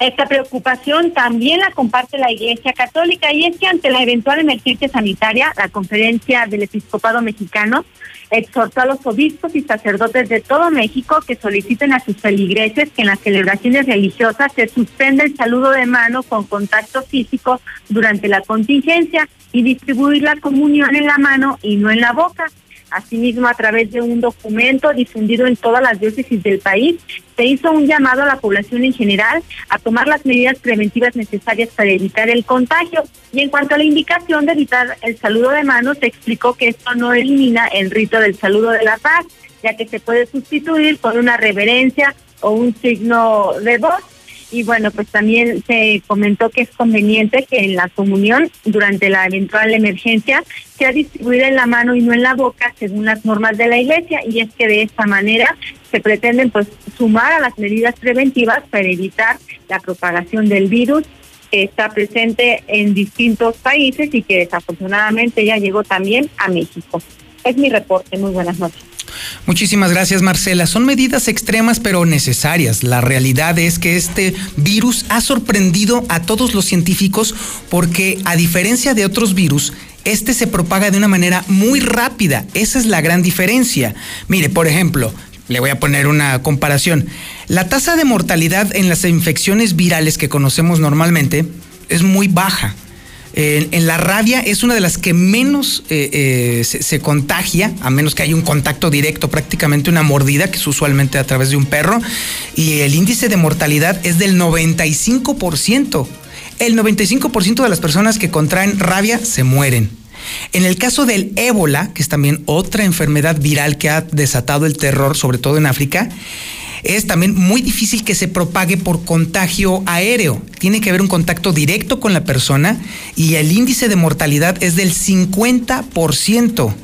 Esta preocupación también la comparte la Iglesia Católica y es que ante la eventual emergencia sanitaria, la Conferencia del Episcopado Mexicano exhortó a los obispos y sacerdotes de todo México que soliciten a sus feligreses que en las celebraciones religiosas se suspenda el saludo de mano con contacto físico durante la contingencia y distribuir la comunión en la mano y no en la boca. Asimismo, a través de un documento difundido en todas las diócesis del país, se hizo un llamado a la población en general a tomar las medidas preventivas necesarias para evitar el contagio. Y en cuanto a la indicación de evitar el saludo de manos, se explicó que esto no elimina el rito del saludo de la paz, ya que se puede sustituir por una reverencia o un signo de voz. Y bueno, pues también se comentó que es conveniente que en la comunión, durante la eventual emergencia, sea distribuida en la mano y no en la boca, según las normas de la Iglesia, y es que de esta manera se pretenden pues sumar a las medidas preventivas para evitar la propagación del virus que está presente en distintos países y que desafortunadamente ya llegó también a México. Es mi reporte. Muy buenas noches. Muchísimas gracias, Marcela. Son medidas extremas pero necesarias. La realidad es que este virus ha sorprendido a todos los científicos porque, a diferencia de otros virus, este se propaga de una manera muy rápida. Esa es la gran diferencia. Mire, por ejemplo, le voy a poner una comparación. La tasa de mortalidad en las infecciones virales que conocemos normalmente es muy baja. En, la rabia es una de las que menos eh, eh, se, contagia, a menos que haya un contacto directo, prácticamente una mordida, que es usualmente a través de un perro, y el índice de mortalidad es del 95%. El 95% de las personas que contraen rabia se mueren. En el caso del ébola, que es también otra enfermedad viral que ha desatado el terror, sobre todo en África, es también muy difícil que se propague por contagio aéreo. Tiene que haber un contacto directo con la persona y el índice de mortalidad es del 50%.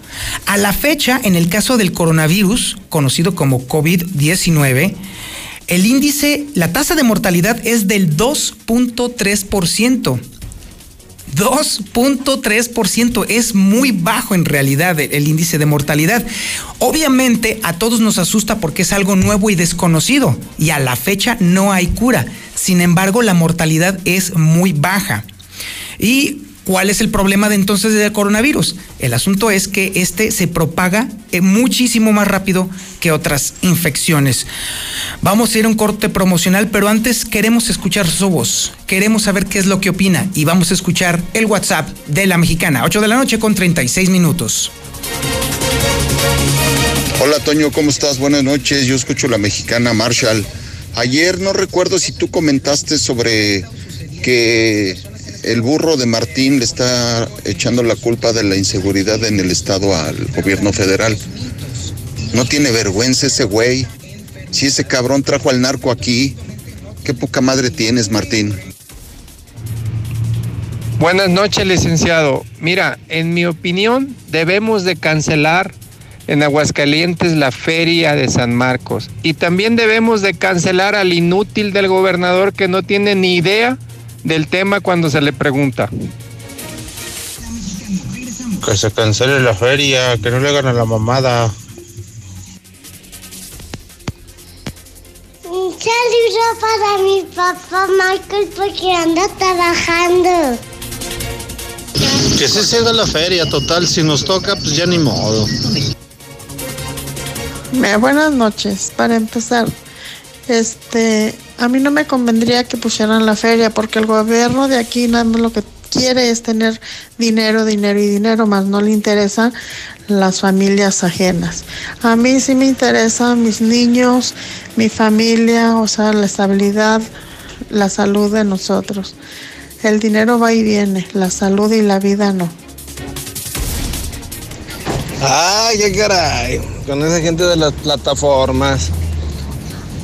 A la fecha, en el caso del coronavirus, conocido como COVID-19, el índice, la tasa de mortalidad es del 2.3%. 2.3% es muy bajo en realidad el, índice de mortalidad. Obviamente a todos nos asusta porque es algo nuevo y desconocido y a la fecha no hay cura. Sin embargo, la mortalidad es muy baja. Y ¿Cuál es el problema de entonces del coronavirus? El asunto es que este se propaga eh, muchísimo más rápido que otras infecciones. Vamos a ir a un corte promocional, pero antes queremos escuchar su voz. Queremos saber qué es lo que opina y vamos a escuchar el WhatsApp de la mexicana, 8 de la noche con 36 minutos. Hola Toño, ¿cómo estás? Buenas noches. Yo escucho la mexicana Marshall. Ayer no recuerdo si tú comentaste sobre que el burro de Martín le está echando la culpa de la inseguridad en el estado al gobierno federal. No tiene vergüenza ese güey. Si ese cabrón trajo al narco aquí, qué poca madre tienes, Martín. Buenas noches, licenciado. Mira, en mi opinión, debemos de cancelar en Aguascalientes la feria de San Marcos. Y también debemos de cancelar al inútil del gobernador que no tiene ni idea del tema cuando se le pregunta. Que se cancele la feria, que no le hagan a la mamada. ¿Qué libro para mi papá Michael porque anda trabajando? Que se ceda la feria, total, si nos toca, pues ya ni modo. Buenas noches, para empezar, este, a mí no me convendría que pusieran la feria porque el gobierno de aquí nada más lo que quiere es tener dinero, dinero y dinero, más no le interesan las familias ajenas. A mí sí me interesan mis niños, mi familia, o sea, la estabilidad, la salud de nosotros. El dinero va y viene, la salud y la vida no. Ay, qué caray, con esa gente de las plataformas.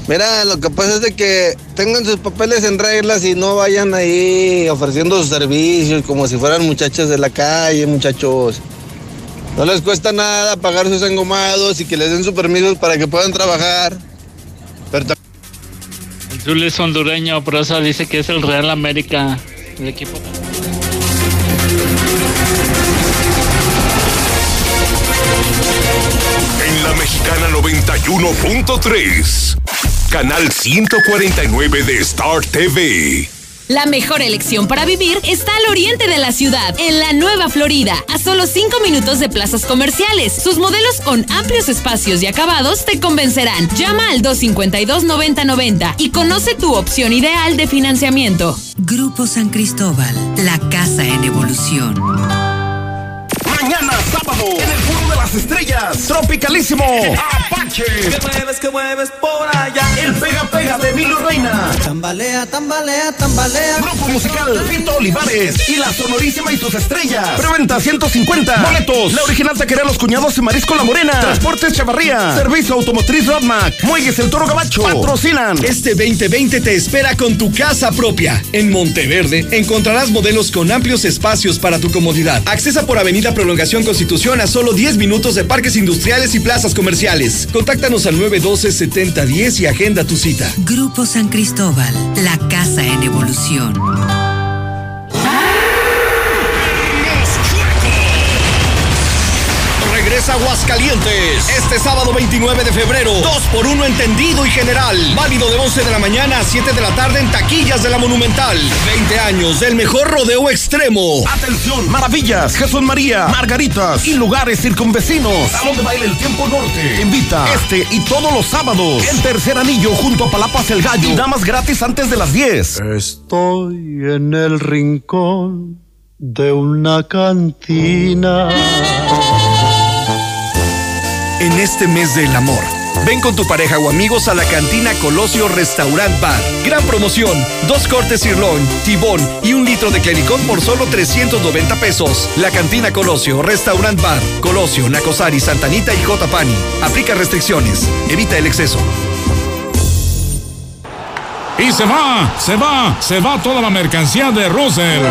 Mira, lo que pasa es de que tengan sus papeles en reglas y no vayan ahí ofreciendo sus servicios como si fueran muchachos de la calle, muchachos. No les cuesta nada pagar sus engomados y que les den sus permisos para que puedan trabajar. Pero el es hondureño, por eso dice que es el Real América, el equipo. En la mexicana 91.3 canal 149 de Star TV. La mejor elección para vivir está al oriente de la ciudad, en la Nueva Florida, a solo 5 minutos de plazas comerciales. Sus modelos con amplios espacios y acabados te convencerán. Llama al 252-9090 y conoce tu opción ideal de financiamiento. Grupo San Cristóbal, la casa en evolución. Mañana sábado en el de las Estrellas. Tropicalísimo. Apache. Que mueves, que mueves por allá. El pega pega de Emilio Reina. Tambalea, tambalea, tambalea. Grupo musical Pito Olivares y la sonorísima y sus estrellas. Preventa 150. Boletos. La original taquería Los Cuñados y Marisco La Morena. Transportes Chavarría. Servicio Automotriz Rodmac. Muelles El Toro Gabacho. Patrocinan. Este 2020 te espera con tu casa propia. En Monteverde encontrarás modelos con amplios espacios para tu comodidad. Accesa por Avenida Prolongación Constitución a solo 10 minutos de parques industriales y plazas comerciales. Contáctanos al 912-7010 y agenda tu cita. Grupo San Cristóbal, la casa en evolución. Aguascalientes. Este sábado 29 de febrero. 2 por 1 entendido y general. Válido de 11 de la mañana a 7 de la tarde en taquillas de la Monumental. 20 años del mejor rodeo extremo. Atención, maravillas, Jesús María, Margaritas y lugares circunvecinos. Salón de baile El Tiempo Norte. Invita este y todos los sábados. El tercer anillo junto a Palapas El Gallo. Y damas gratis antes de las 10. Estoy en el rincón de una cantina. En este mes del amor, ven con tu pareja o amigos a la cantina Colosio Restaurant Bar. Gran promoción: dos cortes sirloin, tibón y un litro de clericón por solo 390 pesos. La cantina Colosio Restaurant Bar. Colosio, Nacosari, Santanita y J. Pani. Aplica restricciones. Evita el exceso. Y se va, se va, se va toda la mercancía de Russell.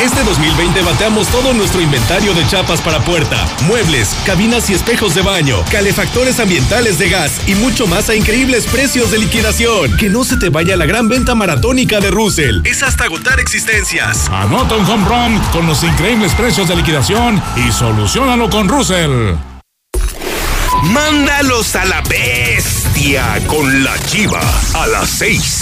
Este 2020 bateamos todo nuestro inventario de chapas para puerta, muebles, cabinas y espejos de baño, calefactores ambientales de gas y mucho más a increíbles precios de liquidación. Que no se te vaya la gran venta maratónica de Russell. Es hasta agotar existencias. Anota un home run con los increíbles precios de liquidación y solucionalo con Russell. Mándalos a la bestia con la chiva a las 6.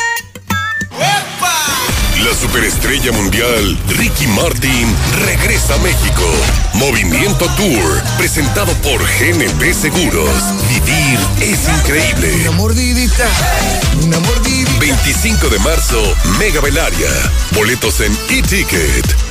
La superestrella mundial Ricky Martin regresa a México. Movimiento Tour, presentado por GNP Seguros. Vivir es increíble. Una mordidita, una mordidita. 25 de marzo, Mega Belaria. Boletos en e-ticket.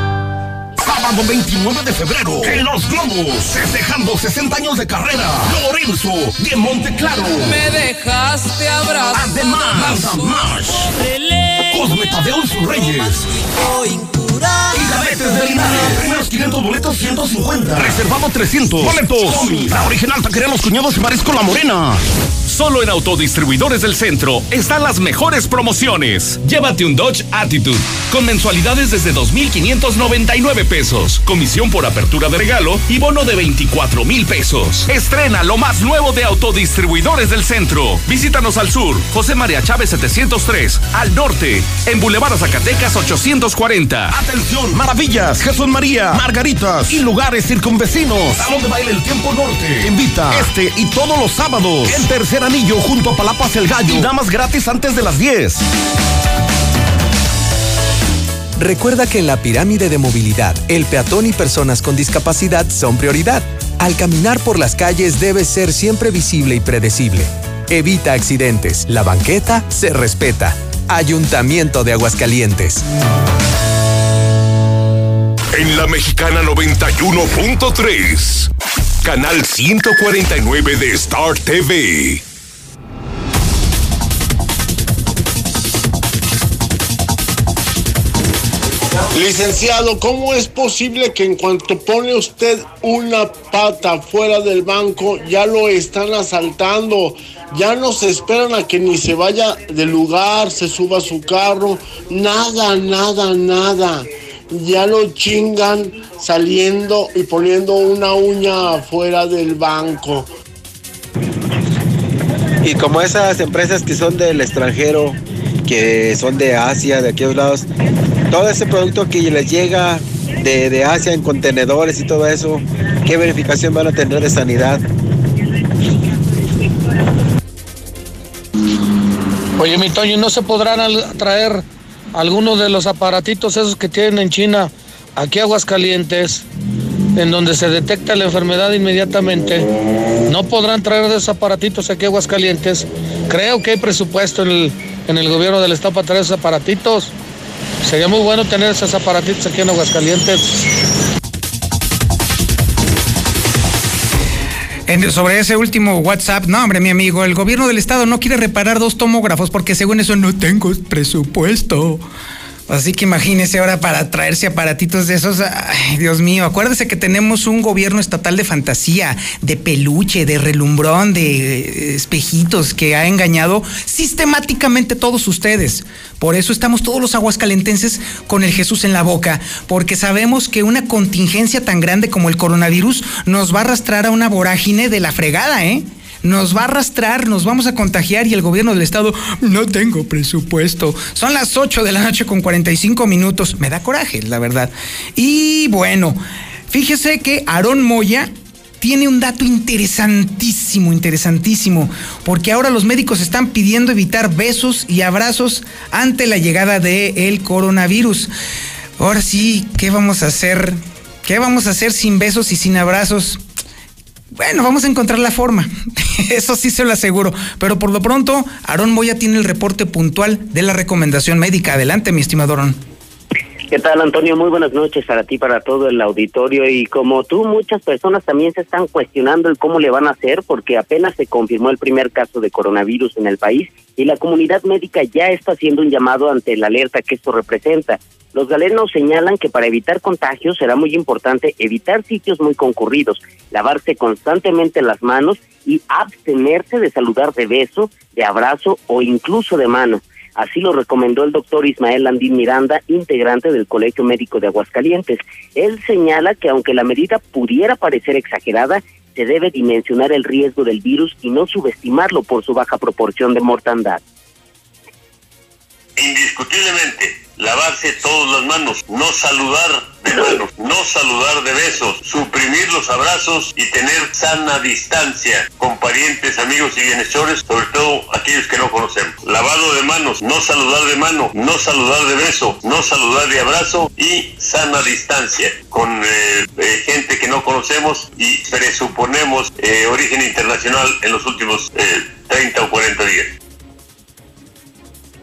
Sábado 29 de febrero, en Los Globos, festejando 60 años de carrera, Lorenzo de Monteclaro. Me dejaste abrazar. Además, más. Cosme Tadeo y sus Reyes. Y cadetes de Linares. Primeros 500 boletos, 150. Reservado 300. Boletos. La original taquería Los Cuñados y Marisco La Morena. Solo en Autodistribuidores del Centro están las mejores promociones. Llévate un Dodge Attitude con mensualidades desde 2,599 pesos, comisión por apertura de regalo y bono de 24 mil pesos. Estrena lo más nuevo de Autodistribuidores del Centro. Visítanos al sur, José María Chávez 703, al norte, en Boulevard Zacatecas 840. Atención, maravillas, Jesús María, Margaritas y lugares circunvecinos. Salón de baile El Tiempo Norte. Invita este y todos los sábados. El tercer anillo junto a Palapas El Gallo. Y damas gratis antes de las 10. Recuerda que en la pirámide de movilidad, el peatón y personas con discapacidad son prioridad. Al caminar por las calles debe ser siempre visible y predecible. Evita accidentes. La banqueta se respeta. Ayuntamiento de Aguascalientes. En la Mexicana 91.3, canal 149 de Star TV. Licenciado, ¿cómo es posible que en cuanto pone usted una pata fuera del banco ya lo están asaltando? Ya no se esperan a que ni se vaya del lugar, se suba su carro, nada, nada, nada. Ya lo chingan saliendo y poniendo una uña afuera del banco. Y como esas empresas que son del extranjero, que son de Asia, de aquellos lados, todo ese producto que les llega de, de Asia en contenedores y todo eso, ¿qué verificación van a tener de sanidad? Oye, mi Toño, ¿no se podrán traer algunos de los aparatitos esos que tienen en China aquí a Aguascalientes, en donde se detecta la enfermedad inmediatamente? ¿No podrán traer esos aparatitos aquí a Aguascalientes? Creo que hay presupuesto en el, en el gobierno del estado para traer esos aparatitos. Sería muy bueno tener esos aparatitos aquí en Aguascalientes. En- sobre ese último WhatsApp, no, hombre, mi amigo, el gobierno del estado no quiere reparar dos tomógrafos porque según eso no tengo presupuesto. Así que imagínese ahora para traerse aparatitos de esos. Ay, Dios mío, acuérdese que tenemos un gobierno estatal de fantasía, de peluche, de relumbrón, de eh, espejitos que ha engañado sistemáticamente todos ustedes. Por eso estamos todos los aguascalentenses con el Jesús en la boca, porque sabemos que una contingencia tan grande como el coronavirus nos va a arrastrar a una vorágine de la fregada, ¿eh? Nos va a arrastrar, nos vamos a contagiar y el gobierno del estado no tengo presupuesto. Son las 8 de la noche con 45 minutos. Me da coraje, la verdad. Y bueno, fíjese que Aarón Moya tiene un dato interesantísimo, interesantísimo, porque ahora los médicos están pidiendo evitar besos y abrazos ante la llegada del coronavirus. Ahora sí, ¿qué vamos a hacer? ¿Qué vamos a hacer sin besos y sin abrazos? Bueno, vamos a encontrar la forma. Eso sí se lo aseguro. Pero por lo pronto, Aarón Moya tiene el reporte puntual de la recomendación médica. Adelante, mi estimado Aarón. ¿Qué tal, Antonio? Muy buenas noches para ti, para todo el auditorio. Y como tú, muchas personas también se están cuestionando el cómo le van a hacer, porque apenas se confirmó el primer caso de coronavirus en el país y la comunidad médica ya está haciendo un llamado ante la alerta que esto representa. Los galenos señalan que para evitar contagios será muy importante evitar sitios muy concurridos, lavarse constantemente las manos y abstenerse de saludar de beso, de abrazo o incluso de mano. Así lo recomendó el doctor Ismael Landín Miranda, integrante del Colegio Médico de Aguascalientes. Él señala que aunque la medida pudiera parecer exagerada, se debe dimensionar el riesgo del virus y no subestimarlo por su baja proporción de mortandad. Indiscutiblemente, lavarse todas las manos, no saludar de manos, no saludar de besos, suprimir los abrazos y tener sana distancia con parientes, amigos y bienhechores, sobre todo aquellos que no conocemos. Lavado de manos, no saludar de mano, no saludar de beso, no saludar de abrazo y sana distancia con eh, eh, gente que no conocemos y presuponemos eh, origen internacional en los últimos eh, 30 o 40 días.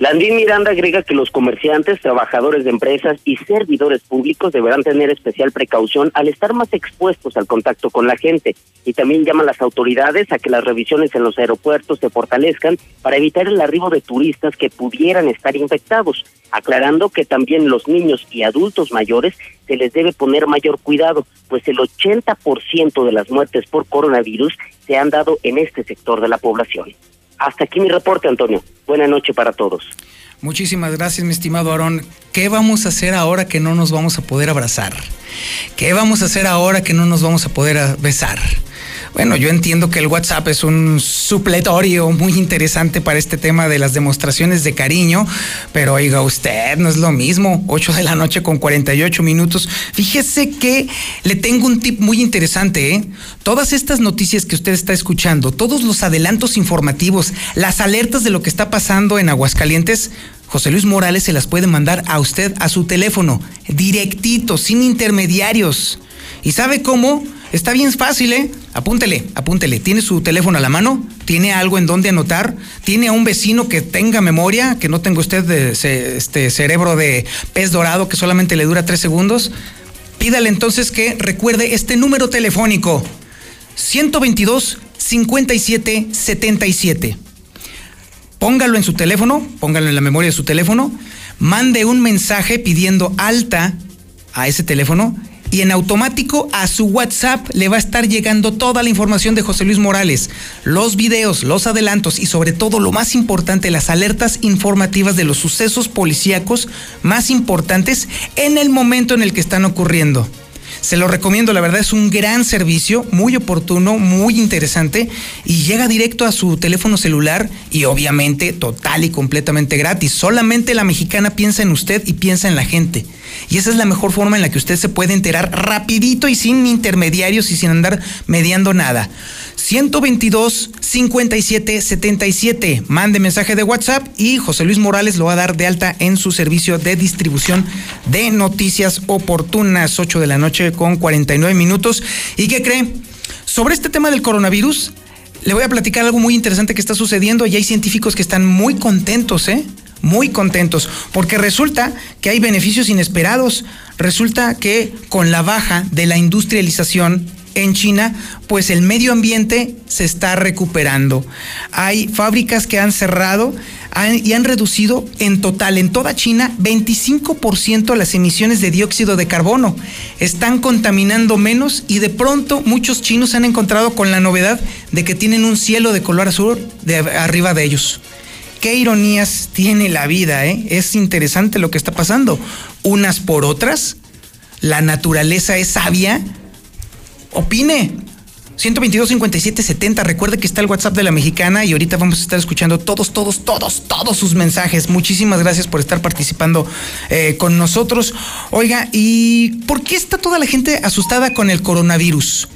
Landín Miranda agrega que los comerciantes, trabajadores de empresas y servidores públicos deberán tener especial precaución al estar más expuestos al contacto con la gente y también llama a las autoridades a que las revisiones en los aeropuertos se fortalezcan para evitar el arribo de turistas que pudieran estar infectados, aclarando que también los niños y adultos mayores se les debe poner mayor cuidado, pues el 80% de las muertes por coronavirus se han dado en este sector de la población. Hasta aquí mi reporte, Antonio. Buenas noches para todos. Muchísimas gracias, mi estimado Aarón. ¿Qué vamos a hacer ahora que no nos vamos a poder abrazar? ¿Qué vamos a hacer ahora que no nos vamos a poder besar? Bueno, yo entiendo que el WhatsApp es un supletorio muy interesante para este tema de las demostraciones de cariño, pero oiga usted, no es lo mismo. 8 de la noche con 48 minutos. Fíjese que le tengo un tip muy interesante, ¿eh? Todas estas noticias que usted está escuchando, todos los adelantos informativos, las alertas de lo que está pasando en Aguascalientes, José Luis Morales se las puede mandar a usted a su teléfono, directito, sin intermediarios. ¿Y sabe cómo? Está bien fácil, ¿eh? Apúntele, apúntele. ¿Tiene su teléfono a la mano? ¿Tiene algo en donde anotar? ¿Tiene a un vecino que tenga memoria? ¿Que no tenga usted este cerebro de pez dorado que solamente le dura tres segundos? Pídale entonces que recuerde este número telefónico. 122 57 77 póngalo en su teléfono, póngalo en la memoria de su teléfono, mande un mensaje pidiendo alta a ese teléfono y en automático a su WhatsApp le va a estar llegando toda la información de José Luis Morales, los videos, los adelantos y sobre todo lo más importante, las alertas informativas de los sucesos policíacos más importantes en el momento en el que están ocurriendo. Se lo recomiendo, la verdad es un gran servicio, muy oportuno, muy interesante y llega directo a su teléfono celular y obviamente total y completamente gratis. Solamente la mexicana piensa en usted y piensa en la gente. Y esa es la mejor forma en la que usted se puede enterar rapidito y sin intermediarios y sin andar mediando nada. 122 57 77. Mande mensaje de WhatsApp y José Luis Morales lo va a dar de alta en su servicio de distribución de noticias oportunas. 8 de la noche con 49 minutos. ¿Y qué cree? Sobre este tema del coronavirus, le voy a platicar algo muy interesante que está sucediendo y hay científicos que están muy contentos, ¿eh? Muy contentos, porque resulta que hay beneficios inesperados. Resulta que con la baja de la industrialización en China, pues el medio ambiente se está recuperando. Hay fábricas que han cerrado y han reducido en total en toda China 25% las emisiones de dióxido de carbono. Están contaminando menos y de pronto muchos chinos se han encontrado con la novedad de que tienen un cielo de color azul de arriba de ellos. Qué ironías tiene la vida, ¿eh? Es interesante lo que está pasando. Unas por otras, la naturaleza es sabia. Opine, 122 57 70. Recuerde que está el WhatsApp de la mexicana y ahorita vamos a estar escuchando todos, todos, todos, todos sus mensajes. Muchísimas gracias por estar participando eh, con nosotros. Oiga, ¿y por qué está toda la gente asustada con el coronavirus?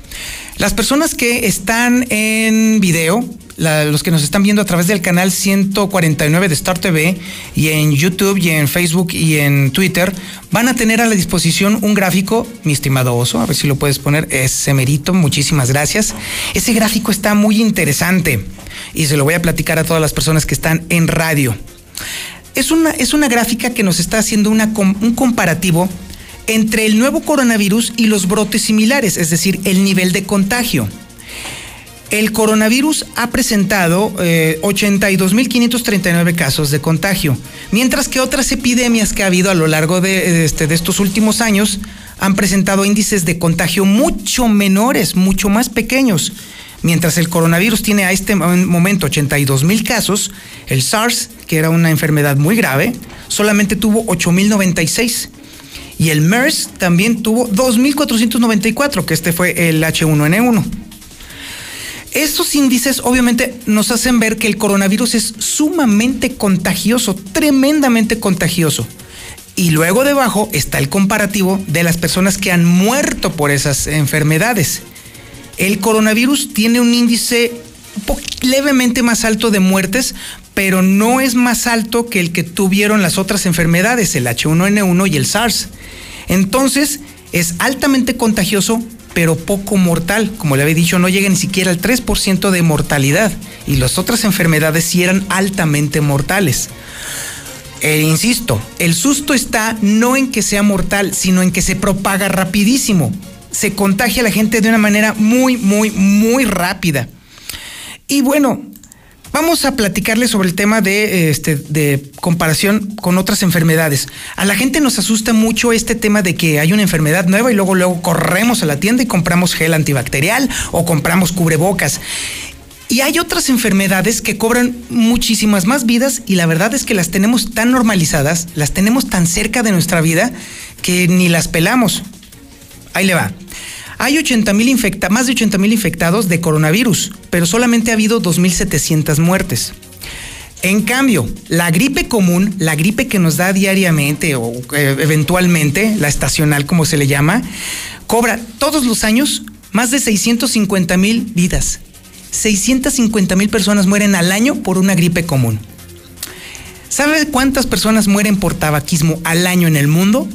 Las personas que están en video, los que nos están viendo a través del canal 149 de Star TV y en YouTube y en Facebook y en Twitter, van a tener a la disposición un gráfico, mi estimado oso, a ver si lo puedes poner, es Semerito, muchísimas gracias. Ese gráfico está muy interesante y se lo voy a platicar a todas las personas que están en radio. Es una, es una gráfica que nos está haciendo un comparativo entre el nuevo coronavirus y los brotes similares, es decir, el nivel de contagio. El coronavirus ha presentado 82.539 eh, casos de contagio, mientras que otras epidemias que ha habido a lo largo de, este, de estos últimos años han presentado índices de contagio mucho menores, mucho más pequeños. Mientras el coronavirus tiene a este momento 82 mil casos, el SARS, que era una enfermedad muy grave, solamente tuvo 8.096. Y el MERS también tuvo 2.494, que este fue el H1N1. Estos índices obviamente nos hacen ver que el coronavirus es sumamente contagioso, tremendamente contagioso. Y luego debajo está el comparativo de las personas que han muerto por esas enfermedades. El coronavirus tiene un índice levemente más alto de muertes, pero no es más alto que el que tuvieron las otras enfermedades, el H1N1 y el SARS. Entonces, es altamente contagioso, pero poco mortal. Como le había dicho, no llega ni siquiera al 3% de mortalidad. Y las otras enfermedades sí eran altamente mortales. E insisto, el susto está no en que sea mortal, sino en que se propaga rapidísimo. Se contagia a la gente de una manera muy, muy, muy rápida. Y bueno, Vamos a platicarle sobre el tema de, este, de comparación con otras enfermedades. A la gente nos asusta mucho este tema de que hay una enfermedad nueva y luego, luego corremos a la tienda y compramos gel antibacterial o compramos cubrebocas. Y hay otras enfermedades que cobran muchísimas más vidas y la verdad es que las tenemos tan normalizadas, las tenemos tan cerca de nuestra vida que ni las pelamos. Ahí le va. Hay 80 infecta más de 80 mil infectados de coronavirus, pero solamente ha habido 2.700 muertes. En cambio, la gripe común, la gripe que nos da diariamente o eh, eventualmente, la estacional como se le llama, cobra todos los años más de 650 mil vidas. 650 mil personas mueren al año por una gripe común. ¿Sabe cuántas personas mueren por tabaquismo al año en el mundo?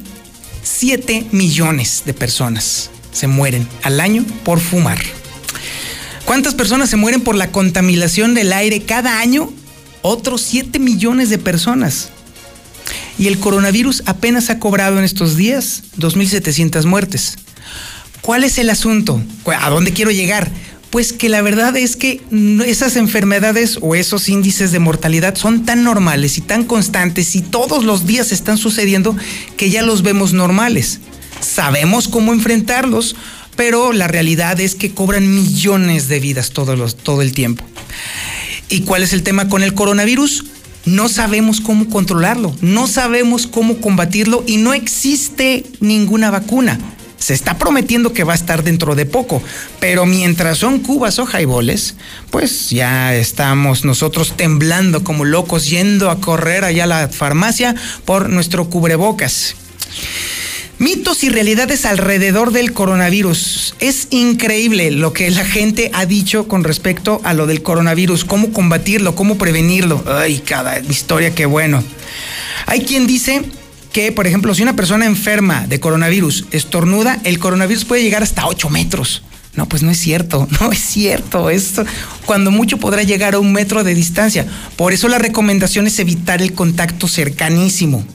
7 millones de personas se mueren al año por fumar. ¿Cuántas personas se mueren por la contaminación del aire cada año? Otros 7 millones de personas. Y el coronavirus apenas ha cobrado en estos días 2.700 muertes. ¿Cuál es el asunto? ¿A dónde quiero llegar? Pues que la verdad es que esas enfermedades o esos índices de mortalidad son tan normales y tan constantes y todos los días están sucediendo que ya los vemos normales sabemos cómo enfrentarlos, pero la realidad es que cobran millones de vidas todo el tiempo. ¿Y cuál es el tema con el coronavirus? No sabemos cómo controlarlo, no sabemos cómo combatirlo y no existe ninguna vacuna. Se está prometiendo que va a estar dentro de poco, pero mientras son cubas o jaiboles, pues ya estamos nosotros temblando como locos yendo a correr allá a la farmacia por nuestro cubrebocas. Mitos y realidades alrededor del coronavirus. Es increíble lo que la gente ha dicho con respecto a lo del coronavirus, cómo combatirlo, cómo prevenirlo. Ay, cada historia, qué bueno. Hay quien dice que, por ejemplo, si una persona enferma de coronavirus estornuda, el coronavirus puede llegar hasta 8 metros. No, pues no es cierto, no es cierto. Esto cuando mucho podrá llegar a un metro de distancia. Por eso la recomendación es evitar el contacto cercanísimo.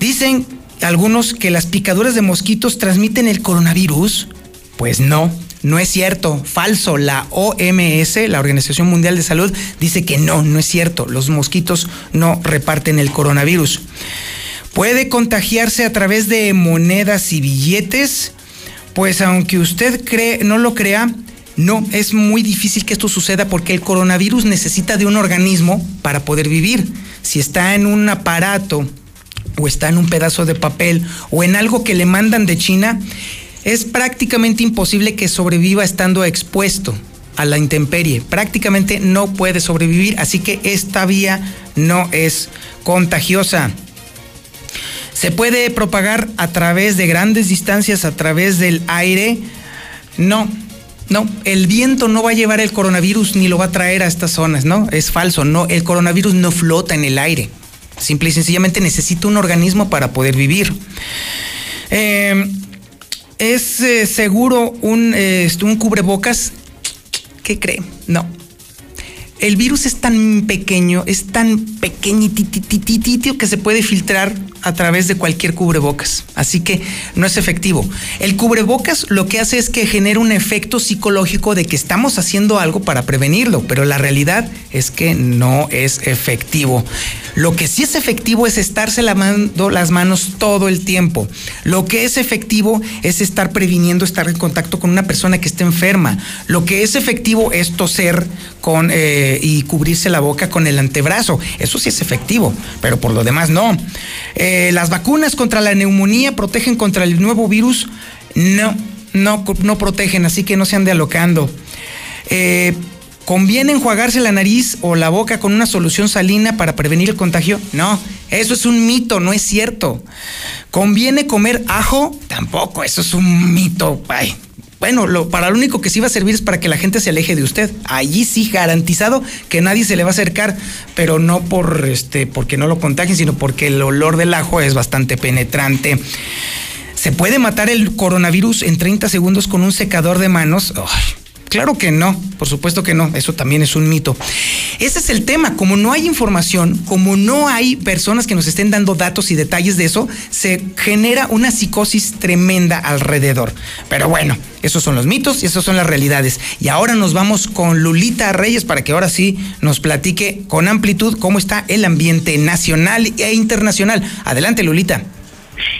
Dicen algunos que las picaduras de mosquitos transmiten el coronavirus. Pues no, no es cierto, falso. La OMS, la Organización Mundial de Salud, dice que no, no es cierto. Los mosquitos no reparten el coronavirus. Puede contagiarse a través de monedas y billetes. Pues aunque usted cree, no lo crea, no, es muy difícil que esto suceda porque el coronavirus necesita de un organismo para poder vivir. Si está en un aparato o está en un pedazo de papel o en algo que le mandan de China, es prácticamente imposible que sobreviva estando expuesto a la intemperie. Prácticamente no puede sobrevivir, así que esta vía no es contagiosa. ¿Se puede propagar a través de grandes distancias, a través del aire? No, no, el viento no va a llevar el coronavirus ni lo va a traer a estas zonas, ¿no? Es falso, no, el coronavirus no flota en el aire. Simple y sencillamente necesita un organismo para poder vivir. Eh, ¿Es eh, seguro un, eh, un cubrebocas? ¿Qué cree? No. El virus es tan pequeño, es tan pequeñitititititio que se puede filtrar a través de cualquier cubrebocas. Así que no es efectivo. El cubrebocas lo que hace es que genera un efecto psicológico de que estamos haciendo algo para prevenirlo, pero la realidad es que no es efectivo. Lo que sí es efectivo es estarse lavando las manos todo el tiempo. Lo que es efectivo es estar previniendo estar en contacto con una persona que esté enferma. Lo que es efectivo es toser con, eh, y cubrirse la boca con el antebrazo. Eso sí es efectivo, pero por lo demás no. Eh, las vacunas contra la neumonía protegen contra el nuevo virus. No, no, no protegen, así que no se ande alocando. Eh, ¿Conviene enjuagarse la nariz o la boca con una solución salina para prevenir el contagio? No, eso es un mito, no es cierto. ¿Conviene comer ajo? Tampoco, eso es un mito. Ay, bueno, lo, para lo único que sí va a servir es para que la gente se aleje de usted. Allí sí garantizado que nadie se le va a acercar, pero no por este, porque no lo contagien, sino porque el olor del ajo es bastante penetrante. ¿Se puede matar el coronavirus en 30 segundos con un secador de manos? Ay, Claro que no, por supuesto que no, eso también es un mito. Ese es el tema, como no hay información, como no hay personas que nos estén dando datos y detalles de eso, se genera una psicosis tremenda alrededor. Pero bueno, esos son los mitos y esas son las realidades. Y ahora nos vamos con Lulita Reyes para que ahora sí nos platique con amplitud cómo está el ambiente nacional e internacional. Adelante, Lulita.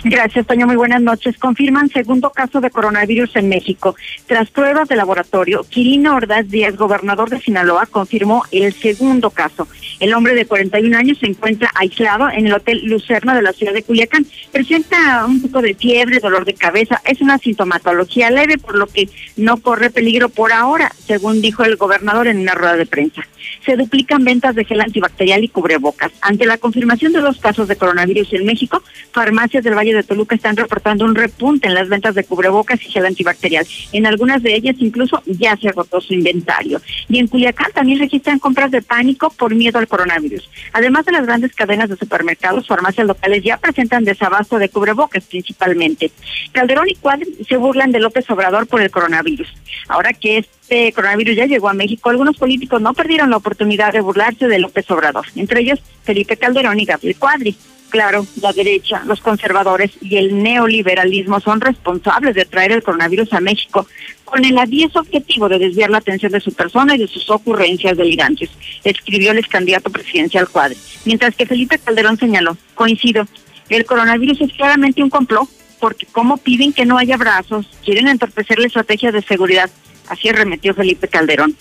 Gracias, Toño. Muy buenas noches. Confirman segundo caso de coronavirus en México. Tras pruebas de laboratorio, Quirino Ordaz Díaz, gobernador de Sinaloa, confirmó el segundo caso. El hombre de 41 años se encuentra aislado en el Hotel Lucerna de la ciudad de Culiacán. Presenta un poco de fiebre, dolor de cabeza. Es una sintomatología leve, por lo que no corre peligro por ahora, según dijo el gobernador en una rueda de prensa. Se duplican ventas de gel antibacterial y cubrebocas. Ante la confirmación de los casos de coronavirus en México, farmacias del Valle de Toluca están reportando un repunte en las ventas de cubrebocas y gel antibacterial. En algunas de ellas incluso ya se agotó su inventario. Y en Culiacán también registran compras de pánico por miedo al coronavirus. Además de las grandes cadenas de supermercados, farmacias locales ya presentan desabasto de cubrebocas principalmente. Calderón y Cuadri se burlan de López Obrador por el coronavirus. Ahora que este coronavirus ya llegó a México, algunos políticos no perdieron la oportunidad de burlarse de López Obrador, entre ellos Felipe Calderón y Gabriel Cuadri. Claro, la derecha, los conservadores y el neoliberalismo son responsables de traer el coronavirus a México con el avieso objetivo de desviar la atención de su persona y de sus ocurrencias delirantes, escribió el ex candidato presidencial Cuadri. Mientras que Felipe Calderón señaló, coincido, el coronavirus es claramente un complot porque como piden que no haya brazos, quieren entorpecer la estrategia de seguridad Así arremetió Felipe Calderón.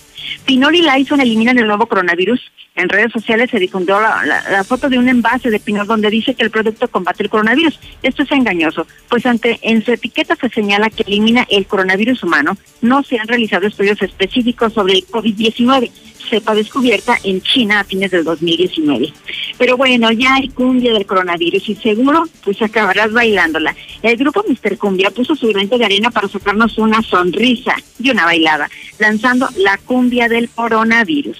Pinol y Lyson eliminan el nuevo coronavirus. En redes sociales se difundió la foto de un envase de Pinol donde dice que el producto combate el coronavirus. Esto es engañoso, pues ante en su etiqueta se señala que elimina el coronavirus humano. No se han realizado estudios específicos sobre el COVID-19 cepa descubierta en China a fines del 2019. Pero bueno, ya hay cumbia del coronavirus y seguro pues acabarás bailándola. El grupo Mister Cumbia puso su granito de arena para sacarnos una sonrisa y una bailada, lanzando la cumbia del coronavirus.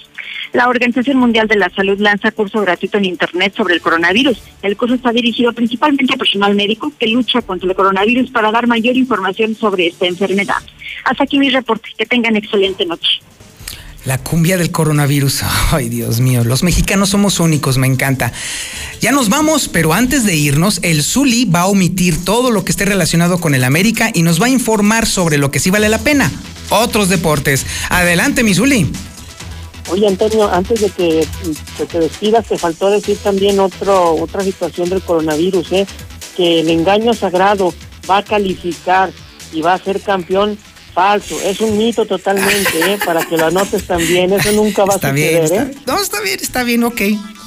La Organización Mundial de la Salud lanza curso gratuito en Internet sobre el coronavirus. El curso está dirigido principalmente a personal médico que lucha contra el coronavirus para dar mayor información sobre esta enfermedad. Hasta aquí mi reporte. Que tengan excelente noche. La cumbia del coronavirus. Ay, Dios mío, los mexicanos somos únicos, me encanta. Ya nos vamos, pero antes de irnos, el Zuli va a omitir todo lo que esté relacionado con el América y nos va a informar sobre lo que sí vale la pena. Otros deportes. Adelante, mi Zuli. Oye, Antonio, antes de que, que te despidas, te faltó decir también otro, otra situación del coronavirus, ¿eh? que el engaño sagrado va a calificar y va a ser campeón falso. Es un mito totalmente, ¿eh? para que lo anotes también. Eso nunca va Está a bien, suceder. está, ¿eh? no, está bien, está bien, ok.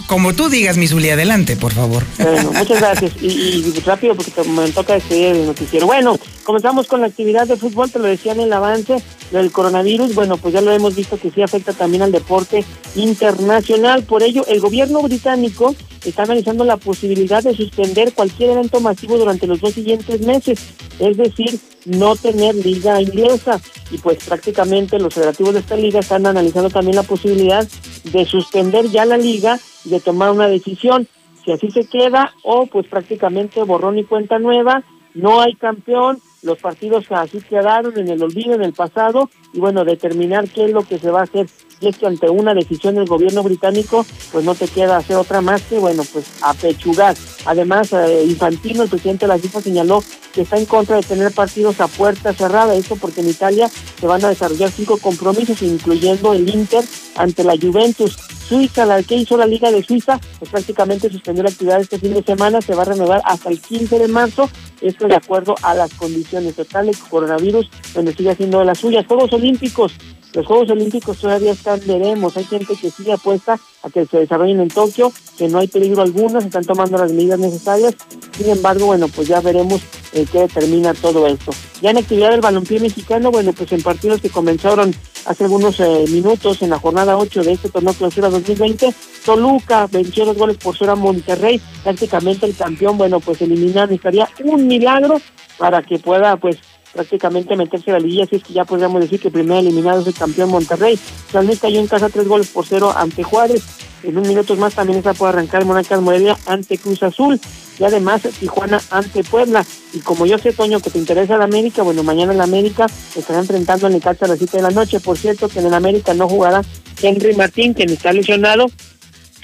Como tú digas, mi Zuli, adelante, por favor. Bueno, muchas gracias. Y, rápido, porque me toca despedir el noticiero. Bueno, comenzamos con la actividad de fútbol, te lo decía en el avance del coronavirus. Bueno, pues ya lo hemos visto que sí afecta también al deporte internacional. Por ello, el gobierno británico está analizando la posibilidad de suspender cualquier evento masivo durante los dos siguientes meses. Es decir, no tener liga inglesa. Y pues prácticamente los federativos de esta liga están analizando también la posibilidad de suspender ya la liga de tomar una decisión. Si así se queda o pues prácticamente borrón y cuenta nueva, no hay campeón, los partidos así quedaron en el olvido, en el pasado, y bueno, determinar qué es lo que se va a hacer. Y es que ante una decisión del gobierno británico, pues no te queda hacer otra más que, bueno, pues apechugar. Además, eh, Infantino, el presidente de la FIFA, señaló que está en contra de tener partidos a puerta cerrada. Esto porque en Italia se van a desarrollar cinco compromisos, incluyendo el Inter ante la Juventus. Suiza, la que hizo la Liga de Suiza, pues prácticamente suspendió la actividad este fin de semana, se va a renovar hasta el 15 de marzo, esto de acuerdo a las condiciones totales, coronavirus, donde sigue haciendo las suyas. Juegos Olímpicos, los Juegos Olímpicos todavía están, veremos, hay gente que sigue apuesta a que se desarrollen en Tokio, que no hay peligro alguno, se están tomando las medidas necesarias, sin embargo, bueno, pues ya veremos eh, qué determina todo esto. Ya en actividad del balompié mexicano, bueno, pues en partidos que comenzaron hace algunos eh, minutos en la jornada 8 de este torneo clausura 2020, Toluca venció dos goles por cero a Monterrey, prácticamente el campeón, bueno, pues eliminar necesitaría un milagro para que pueda, pues, prácticamente meterse a la liguilla, así es que ya podríamos decir que primer eliminado es el campeón Monterrey. San Luis cayó en casa tres goles por cero ante Juárez. En unos minutos más también esta puede arrancar Monarcas Morelia ante Cruz Azul y además Tijuana ante Puebla. Y como yo sé, Toño, que te interesa la América, bueno, mañana la América estará enfrentando en el Necaxa a las 7 de la noche. Por cierto, que en el América no jugará Henry Martín, quien está lesionado,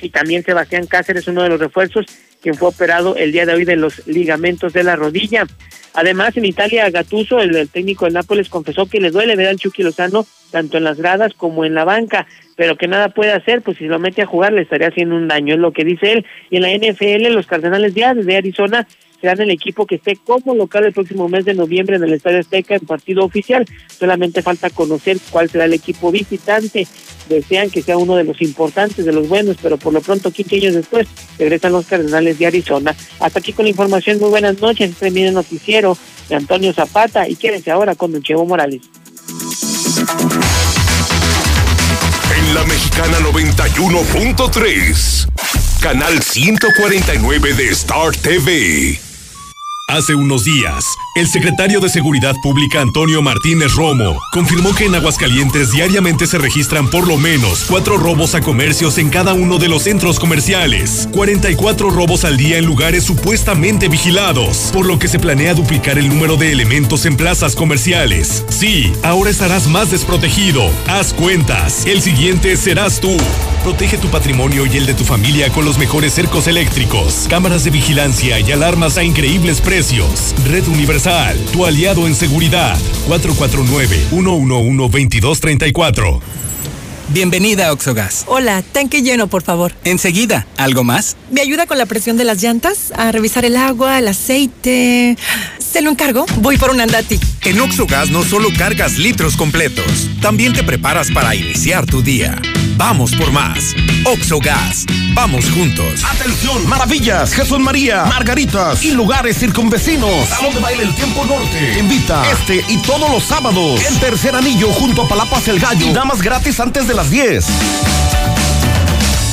y también Sebastián Cáceres, uno de los refuerzos, quien fue operado el día de hoy de los ligamentos de la rodilla. Además, en Italia, Gatuso, el, técnico del Nápoles, confesó que le duele ver al Chucky Lozano tanto en las gradas como en la banca, pero que nada puede hacer, pues si lo mete a jugar le estaría haciendo un daño, es lo que dice él. Y en la NFL, los Cardenales de de Arizona serán el equipo que esté como local el próximo mes de noviembre en el Estadio Azteca en partido oficial. Solamente falta conocer cuál será el equipo visitante. Desean que sea uno de los importantes, de los buenos, pero por lo pronto, 15 años después, regresan los Cardenales de Arizona. Hasta aquí con la información. Muy buenas noches. Este el noticiero de Antonio Zapata y quédense ahora con Don Chevo Morales. En la Mexicana 91.3, canal 149 de Star TV. Hace unos días, el secretario de Seguridad Pública Antonio Martínez Romo confirmó que en Aguascalientes diariamente se registran por lo menos cuatro robos a comercios en cada uno de los centros comerciales, 44 robos al día en lugares supuestamente vigilados, por lo que se planea duplicar el número de elementos en plazas comerciales. Sí, ahora estarás más desprotegido. Haz cuentas, el siguiente serás tú. Protege tu patrimonio y el de tu familia con los mejores cercos eléctricos, cámaras de vigilancia y alarmas a increíbles precios. Red Universal, tu aliado en seguridad. 449-111-2234. Bienvenida a Oxogas. Hola, tanque lleno, por favor. Enseguida, ¿algo más? ¿Me ayuda con la presión de las llantas? A revisar el agua, el aceite. ¿Se lo encargo? Voy por un andati. En Oxogas no solo cargas litros completos, también te preparas para iniciar tu día. Vamos por más. Oxogas. Vamos juntos. Atención, maravillas, Jesús María, Margaritas y lugares circunvecinos. Salón de baile El Tiempo Norte. Invita este y todos los sábados. El tercer anillo junto a Palapas El Gallo. Y damas gratis antes de las 10.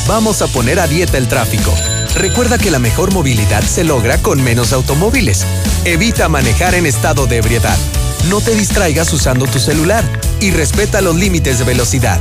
Vamos a poner a dieta el tráfico. Recuerda que la mejor movilidad se logra con menos automóviles. Evita manejar en estado de ebriedad. No te distraigas usando tu celular y respeta los límites de velocidad.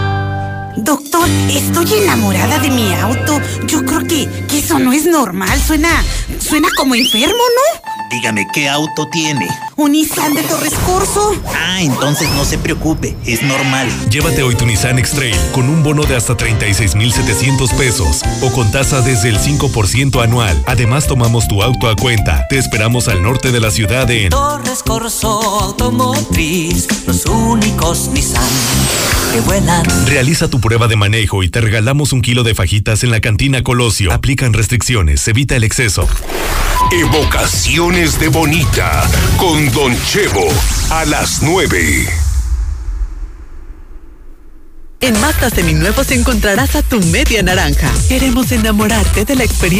Doctor, estoy enamorada de mi auto. Yo creo que, que eso no es normal. Suena, suena como enfermo, ¿no? Dígame, ¿qué auto tiene? Un Nissan de Torres Corso. Ah, entonces no se preocupe, es normal. Llévate hoy tu Nissan X-Trail con un bono de hasta 36,700 pesos o con tasa desde el 5% anual. Además, tomamos tu auto a cuenta. Te esperamos al norte de la ciudad en Torres Corso Automotriz, los únicos Nissan que vuelan. Realiza tu prueba de manejo y te regalamos un kilo de fajitas en la cantina Colosio. Aplican restricciones, evita el exceso. Evocaciones de Bonita con Don Chevo a las 9. En Mazda Seminuevos encontrarás a tu media naranja. Queremos enamorarte de la experiencia